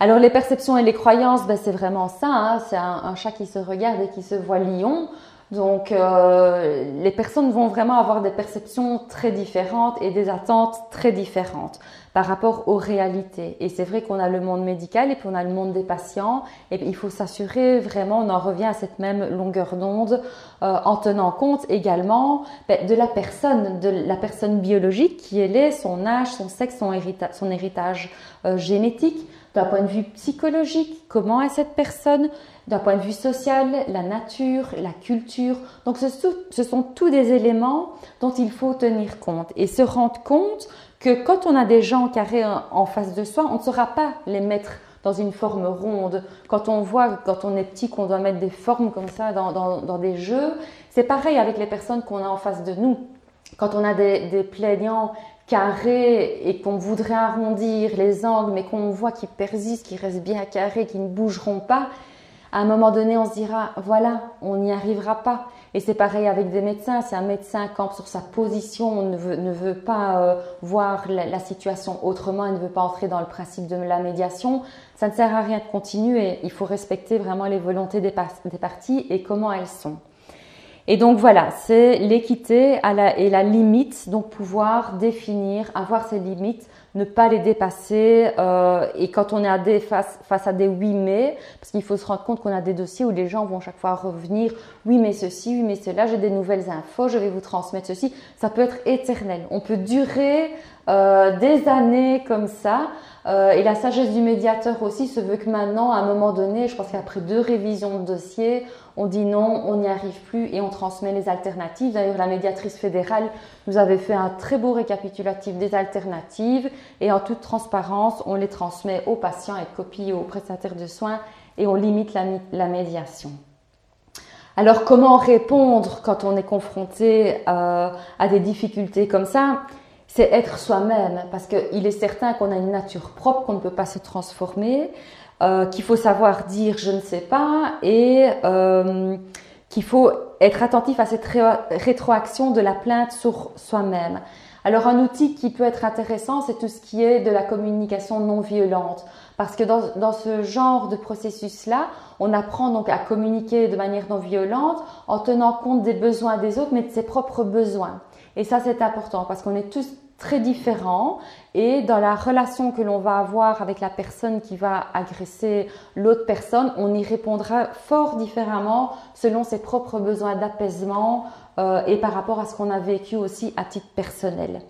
Alors les perceptions et les croyances, ben, c'est vraiment ça. Hein. C'est un, chat qui se regarde et qui se voit lion. Donc euh, les personnes vont vraiment avoir des perceptions très différentes et des attentes très différentes par rapport aux réalités. Et c'est vrai qu'on a le monde médical et puis on a le monde des patients. Et il faut s'assurer vraiment, on en revient à cette même longueur d'onde euh, en tenant compte également ben, de la personne, de la personne biologique qui est, son âge, son sexe, son, héritage euh, génétique d'un point de vue psychologique, comment est cette personne, d'un point de vue social, la nature, la culture. Donc ce, sont tous des éléments dont il faut tenir compte et se rendre compte que quand on a des gens carrés en face de soi, on ne saura pas les mettre dans une forme ronde. Quand on voit, quand on est petit, qu'on doit mettre des formes comme ça dans, des jeux, c'est pareil avec les personnes qu'on a en face de nous. Quand on a des, plaignants carrés et qu'on voudrait arrondir les angles, mais qu'on voit qu'ils persistent, qu'ils restent bien carrés, qu'ils ne bougeront pas, à un moment donné, on se dira, voilà, on n'y arrivera pas. Et c'est pareil avec des médecins. Si un médecin campe sur sa position, on ne veut, ne veut pas euh, voir la, situation autrement, il ne veut pas entrer dans le principe de la médiation, ça ne sert à rien de continuer. Il faut respecter vraiment les volontés des, des parties et comment elles sont. Et donc voilà, c'est l'équité et la limite, donc pouvoir définir, avoir ces limites, ne pas les dépasser. Euh, et quand on est à des, face, face à des oui mais, parce qu'il faut se rendre compte qu'on a des dossiers où les gens vont chaque fois revenir, oui mais ceci, oui mais cela, j'ai des nouvelles infos, je vais vous transmettre ceci. Ça peut être éternel. On peut durer euh, des années comme ça. Euh, et la sagesse du médiateur aussi se veut que maintenant, à un moment donné, je pense qu'après deux révisions de dossier, on dit non, on n'y arrive plus et on transmet les alternatives. D'ailleurs, la médiatrice fédérale nous avait fait un très beau récapitulatif des alternatives et en toute transparence, on les transmet aux patients et copie aux prestataires de soins et on limite la, médiation. Alors, comment répondre quand on est confronté euh, à des difficultés comme ça? C'est être soi-même, parce qu'il est certain qu'on a une nature propre, qu'on ne peut pas se transformer, euh, qu'il faut savoir dire je ne sais pas et euh, qu'il faut être attentif à cette rétroaction de la plainte sur soi-même. Alors un outil qui peut être intéressant, c'est tout ce qui est de la communication non violente. Parce que dans, dans ce genre de processus-là, on apprend donc à communiquer de manière non violente en tenant compte des besoins des autres, mais de ses propres besoins. Et ça, c'est important parce qu'on est tous très différents et dans la relation que l'on va avoir avec la personne qui va agresser l'autre personne, on y répondra fort différemment selon ses propres besoins d'apaisement euh, et par rapport à ce qu'on a vécu aussi à titre personnel.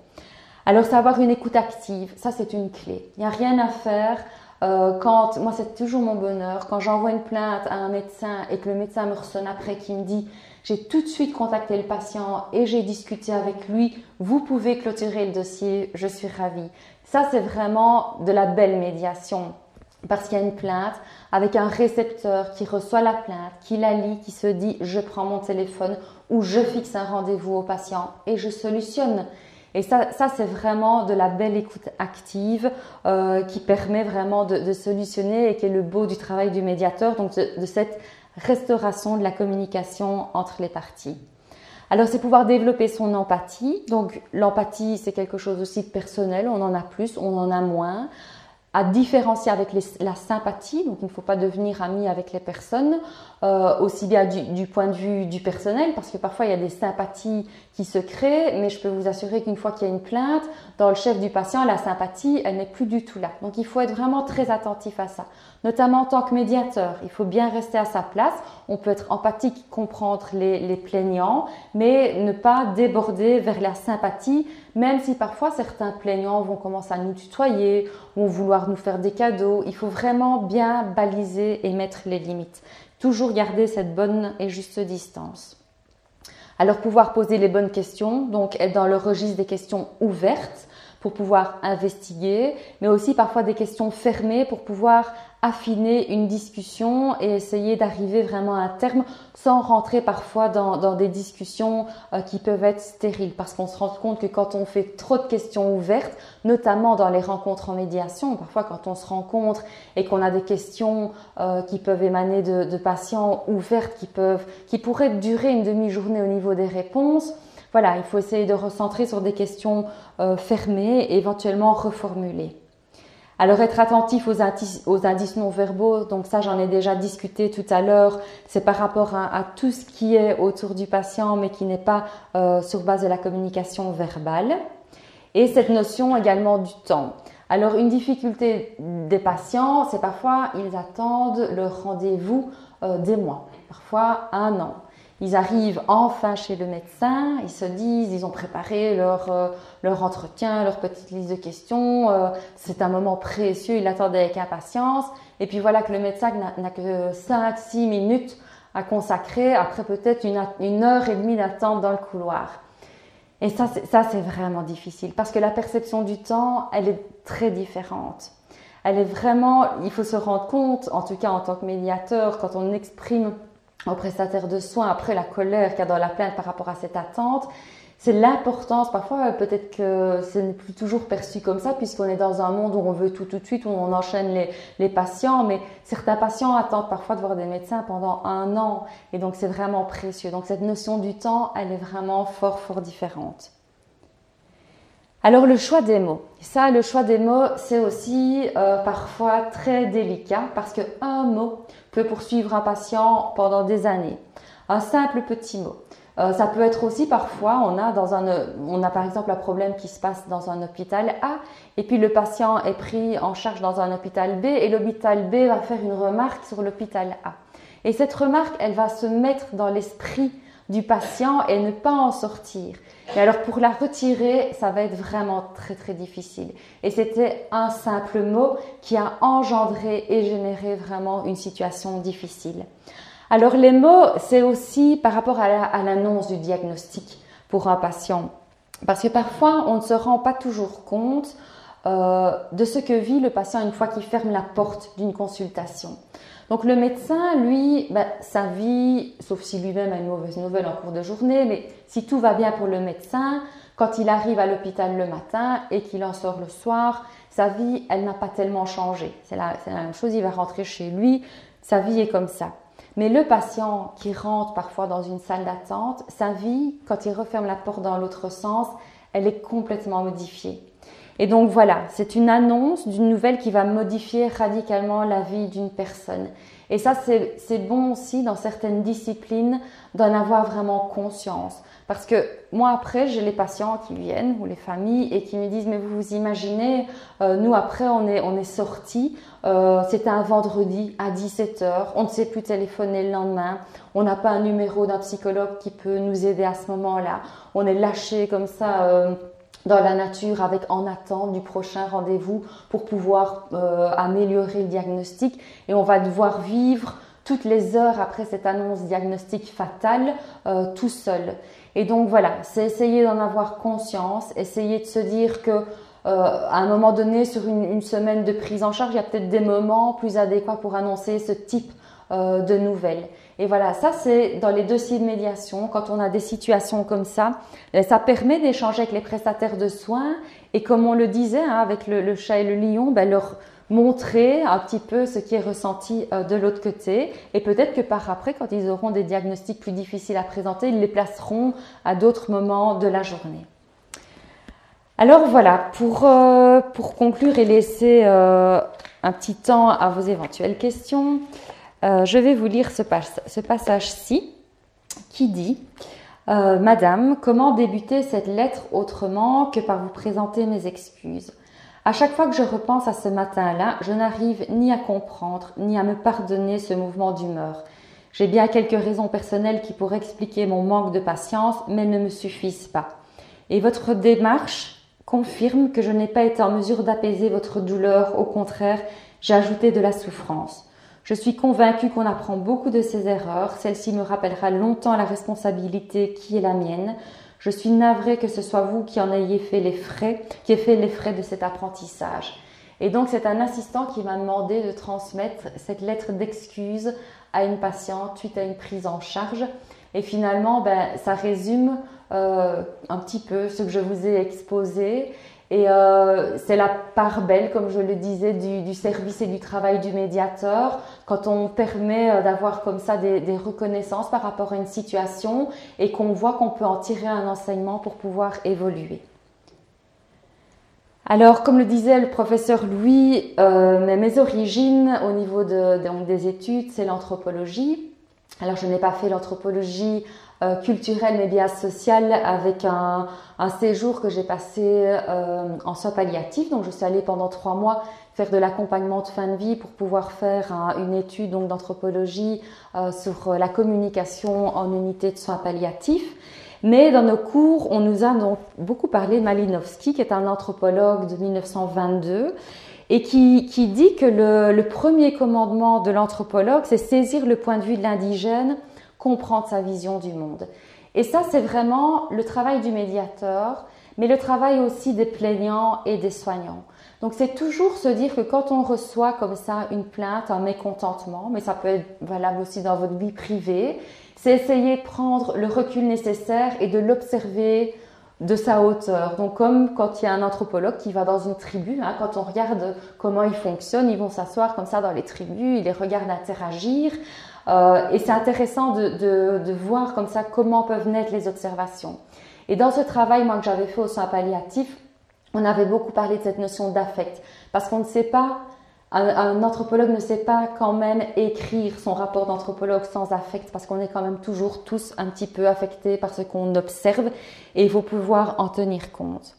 Alors savoir une écoute active, ça c'est une clé. Il n'y a rien à faire euh, quand, moi c'est toujours mon bonheur, quand j'envoie une plainte à un médecin et que le médecin me ressonne après qui me dit j'ai tout de suite contacté le patient et j'ai discuté avec lui. Vous pouvez clôturer le dossier, je suis ravie. Ça, c'est vraiment de la belle médiation parce qu'il y a une plainte avec un récepteur qui reçoit la plainte, qui la lit, qui se dit je prends mon téléphone ou je fixe un rendez-vous au patient et je solutionne. Et ça, ça c'est vraiment de la belle écoute active euh, qui permet vraiment de, solutionner et qui est le beau du travail du médiateur, donc de cette restauration de la communication entre les parties. Alors, c'est pouvoir développer son empathie. Donc, l'empathie, c'est quelque chose aussi de personnel. On en a plus, on en a moins à différencier avec la sympathie, donc il ne faut pas devenir ami avec les personnes, euh, aussi bien du, point de vue du personnel, parce que parfois il y a des sympathies qui se créent, mais je peux vous assurer qu'une fois qu'il y a une plainte, dans le chef du patient, la sympathie, elle n'est plus du tout là. Donc il faut être vraiment très attentif à ça, notamment en tant que médiateur. Il faut bien rester à sa place. On peut être empathique, comprendre les, plaignants, mais ne pas déborder vers la sympathie, même si parfois certains plaignants vont commencer à nous tutoyer, vont vouloir nous faire des cadeaux. Il faut vraiment bien baliser et mettre les limites. Toujours garder cette bonne et juste distance. Alors pouvoir poser les bonnes questions, donc être dans le registre des questions ouvertes pour pouvoir investiguer, mais aussi parfois des questions fermées pour pouvoir affiner une discussion et essayer d'arriver vraiment à un terme sans rentrer parfois dans, dans des discussions euh, qui peuvent être stériles parce qu'on se rend compte que quand on fait trop de questions ouvertes, notamment dans les rencontres en médiation, parfois quand on se rencontre et qu'on a des questions euh, qui peuvent émaner de, de, patients ouvertes qui peuvent, qui pourraient durer une demi-journée au niveau des réponses, voilà, il faut essayer de recentrer sur des questions euh, fermées et éventuellement reformuler. Alors être attentif aux indices, non verbaux, donc ça j'en ai déjà discuté tout à l'heure, c'est par rapport à, tout ce qui est autour du patient mais qui n'est pas euh, sur base de la communication verbale. Et cette notion également du temps. Alors une difficulté des patients, c'est parfois ils attendent leur rendez-vous euh, des mois, parfois un an. Ils arrivent enfin chez le médecin, ils se disent, ils ont préparé leur, euh, leur entretien, leur petite liste de questions. Euh, c'est un moment précieux, ils l'attendaient avec impatience. Et puis voilà que le médecin n'a que 5-6 minutes à consacrer après peut-être une, heure et demie d'attente dans le couloir. Et ça, ça c'est vraiment difficile parce que la perception du temps, elle est très différente. Elle est vraiment, il faut se rendre compte, en tout cas en tant que médiateur, quand on exprime au prestataire de soins après la colère qu'il y a dans la plainte par rapport à cette attente, c'est l'importance. Parfois, peut-être que ce n'est plus toujours perçu comme ça, puisqu'on est dans un monde où on veut tout tout de suite, où on enchaîne les, les patients. Mais certains patients attendent parfois de voir des médecins pendant un an. Et donc, c'est vraiment précieux. Donc, cette notion du temps, elle est vraiment fort, fort différente. Alors le choix des mots. Ça, le choix des mots, c'est aussi euh, parfois très délicat parce qu'un mot peut poursuivre un patient pendant des années. Un simple petit mot. Euh, ça peut être aussi parfois, on a, dans un, on a par exemple un problème qui se passe dans un hôpital A, et puis le patient est pris en charge dans un hôpital B, et l'hôpital B va faire une remarque sur l'hôpital A. Et cette remarque, elle va se mettre dans l'esprit du patient et ne pas en sortir. Et alors pour la retirer, ça va être vraiment très très difficile. Et c'était un simple mot qui a engendré et généré vraiment une situation difficile. Alors les mots, c'est aussi par rapport à l'annonce du diagnostic pour un patient. Parce que parfois, on ne se rend pas toujours compte euh, de ce que vit le patient une fois qu'il ferme la porte d'une consultation. Donc le médecin, lui, ben, sa vie, sauf si lui-même a une mauvaise nouvelle en cours de journée, mais si tout va bien pour le médecin, quand il arrive à l'hôpital le matin et qu'il en sort le soir, sa vie, elle n'a pas tellement changé. C'est la, la, même chose, il va rentrer chez lui, sa vie est comme ça. Mais le patient qui rentre parfois dans une salle d'attente, sa vie, quand il referme la porte dans l'autre sens, elle est complètement modifiée. Et donc voilà, c'est une annonce d'une nouvelle qui va modifier radicalement la vie d'une personne. Et ça, c'est bon aussi dans certaines disciplines d'en avoir vraiment conscience. Parce que moi, après, j'ai les patients qui viennent ou les familles et qui me disent, mais vous vous imaginez, euh, nous, après, on est, on est sortis, euh, c'était un vendredi à 17h, on ne sait plus téléphoner le lendemain, on n'a pas un numéro d'un psychologue qui peut nous aider à ce moment-là, on est lâché comme ça. Euh, dans la nature avec en attente du prochain rendez-vous pour pouvoir améliorer le diagnostic et on va devoir vivre toutes les heures après cette annonce diagnostique fatale tout seul. Et donc voilà, c'est essayer d'en avoir conscience, essayer de se dire que euh, à un moment donné, sur une, semaine de prise en charge, il y a peut-être des moments plus adéquats pour annoncer ce type euh, de nouvelles. Et voilà, ça c'est dans les dossiers de médiation, quand on a des situations comme ça, euh, ça permet d'échanger avec les prestataires de soins. Et comme on le disait hein, avec le, chat et le lion, ben, leur montrer un petit peu ce qui est ressenti euh, de l'autre côté. Et peut-être que par après, quand ils auront des diagnostics plus difficiles à présenter, ils les placeront à d'autres moments de la journée. Alors voilà, pour, euh, pour conclure et laisser un petit temps à vos éventuelles questions, je vais vous lire ce, passage-ci qui dit Madame, comment débuter cette lettre autrement que par vous présenter mes excuses? À chaque fois que je repense à ce matin-là, je n'arrive ni à comprendre, ni à me pardonner ce mouvement d'humeur. J'ai bien quelques raisons personnelles qui pourraient expliquer mon manque de patience, mais elles ne me suffisent pas. Et votre démarche confirme que je n'ai pas été en mesure d'apaiser votre douleur, au contraire, j'ai ajouté de la souffrance. Je suis convaincue qu'on apprend beaucoup de ces erreurs, celle-ci me rappellera longtemps la responsabilité qui est la mienne. Je suis navrée que ce soit vous qui en ayez fait les frais, qui ait fait les frais de cet apprentissage. Et donc, c'est un assistant qui m'a demandé de transmettre cette lettre d'excuse à une patiente suite à une prise en charge. Et finalement, ben, ça résume euh, un petit peu ce que je vous ai exposé. Et euh, c'est la part belle, comme je le disais, du, service et du travail du médiateur, quand on permet euh, d'avoir comme ça des, reconnaissances par rapport à une situation et qu'on voit qu'on peut en tirer un enseignement pour pouvoir évoluer. Alors, comme le disait le professeur Louis, euh, mes origines au niveau des études, c'est l'anthropologie. Alors, je n'ai pas fait l'anthropologie euh, culturelle mais bien sociale avec un, séjour que j'ai passé euh, en soins palliatifs. Donc je suis allée pendant trois mois faire de l'accompagnement de fin de vie pour pouvoir faire une étude donc d'anthropologie euh, sur la communication en unité de soins palliatifs. Mais dans nos cours, on nous a donc beaucoup parlé de Malinowski, qui est un anthropologue de 1922 et qui, dit que le premier commandement de l'anthropologue, c'est saisir le point de vue de l'indigène comprendre sa vision du monde. Et ça, c'est vraiment le travail du médiateur, mais le travail aussi des plaignants et des soignants. Donc c'est toujours se dire que quand on reçoit comme ça une plainte, un mécontentement, mais ça peut être valable aussi dans votre vie privée, c'est essayer de prendre le recul nécessaire et de l'observer de sa hauteur. Donc comme quand il y a un anthropologue qui va dans une tribu, hein, quand on regarde comment ils fonctionnent, ils vont s'asseoir comme ça dans les tribus, ils les regardent interagir. Euh, et c'est intéressant de, voir comme ça comment peuvent naître les observations. Et dans ce travail, moi, que j'avais fait au soin palliatif, on avait beaucoup parlé de cette notion d'affect. Parce qu'on ne sait pas un, anthropologue ne sait pas quand même écrire son rapport d'anthropologue sans affect parce qu'on est quand même toujours tous un petit peu affectés par ce qu'on observe et il faut pouvoir en tenir compte.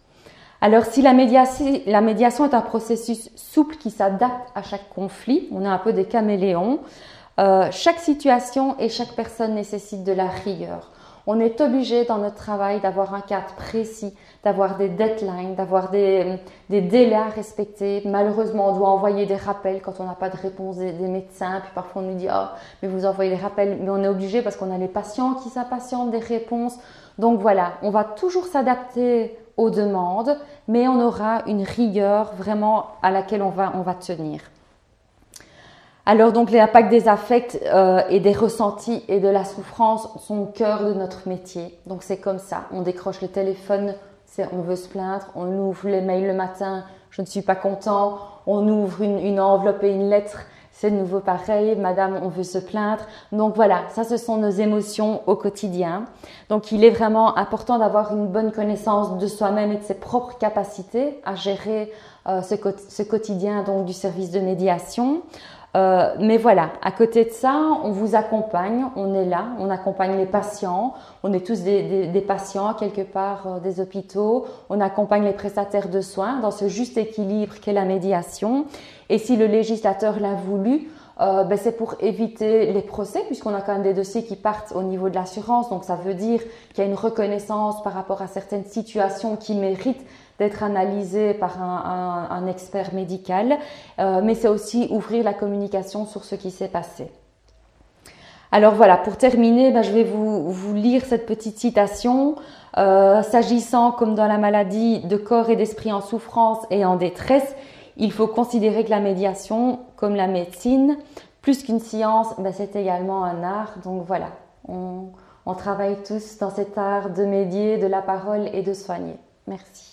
Alors si la médiation, la médiation est un processus souple qui s'adapte à chaque conflit, on est un peu des caméléons, euh, chaque situation et chaque personne nécessite de la rigueur. On est obligé dans notre travail d'avoir un cadre précis, d'avoir des deadlines, d'avoir des, des, délais à respecter. Malheureusement, on doit envoyer des rappels quand on n'a pas de réponse des, médecins. Puis parfois, on nous dit oh, mais vous envoyez des rappels. Mais on est obligé parce qu'on a les patients qui s'impatientent des réponses. Donc voilà, on va toujours s'adapter aux demandes, mais on aura une rigueur vraiment à laquelle on va, on va tenir. Alors donc l'impact des affects euh, et des ressentis et de la souffrance sont au cœur de notre métier. Donc c'est comme ça, on décroche le téléphone, on veut se plaindre, on ouvre les mails le matin, je ne suis pas content, on ouvre une, une enveloppe et une lettre, c'est de nouveau pareil, madame, on veut se plaindre. Donc voilà, ça ce sont nos émotions au quotidien. Donc il est vraiment important d'avoir une bonne connaissance de soi-même et de ses propres capacités à gérer euh, ce, ce, quotidien donc du service de médiation. Euh, mais voilà, à côté de ça, on vous accompagne, on est là, on accompagne les patients, on est tous des, des, patients quelque part euh, des hôpitaux, on accompagne les prestataires de soins dans ce juste équilibre qu'est la médiation. Et si le législateur l'a voulu, euh, ben c'est pour éviter les procès, puisqu'on a quand même des dossiers qui partent au niveau de l'assurance. Donc ça veut dire qu'il y a une reconnaissance par rapport à certaines situations qui méritent d'être analysé par un, expert médical, euh, mais c'est aussi ouvrir la communication sur ce qui s'est passé. Alors voilà, pour terminer, ben, je vais vous, lire cette petite citation. Euh, S'agissant, comme dans la maladie, de corps et d'esprit en souffrance et en détresse, il faut considérer que la médiation, comme la médecine, plus qu'une science, ben, c'est également un art. Donc voilà, on travaille tous dans cet art de médier, de la parole et de soigner. Merci.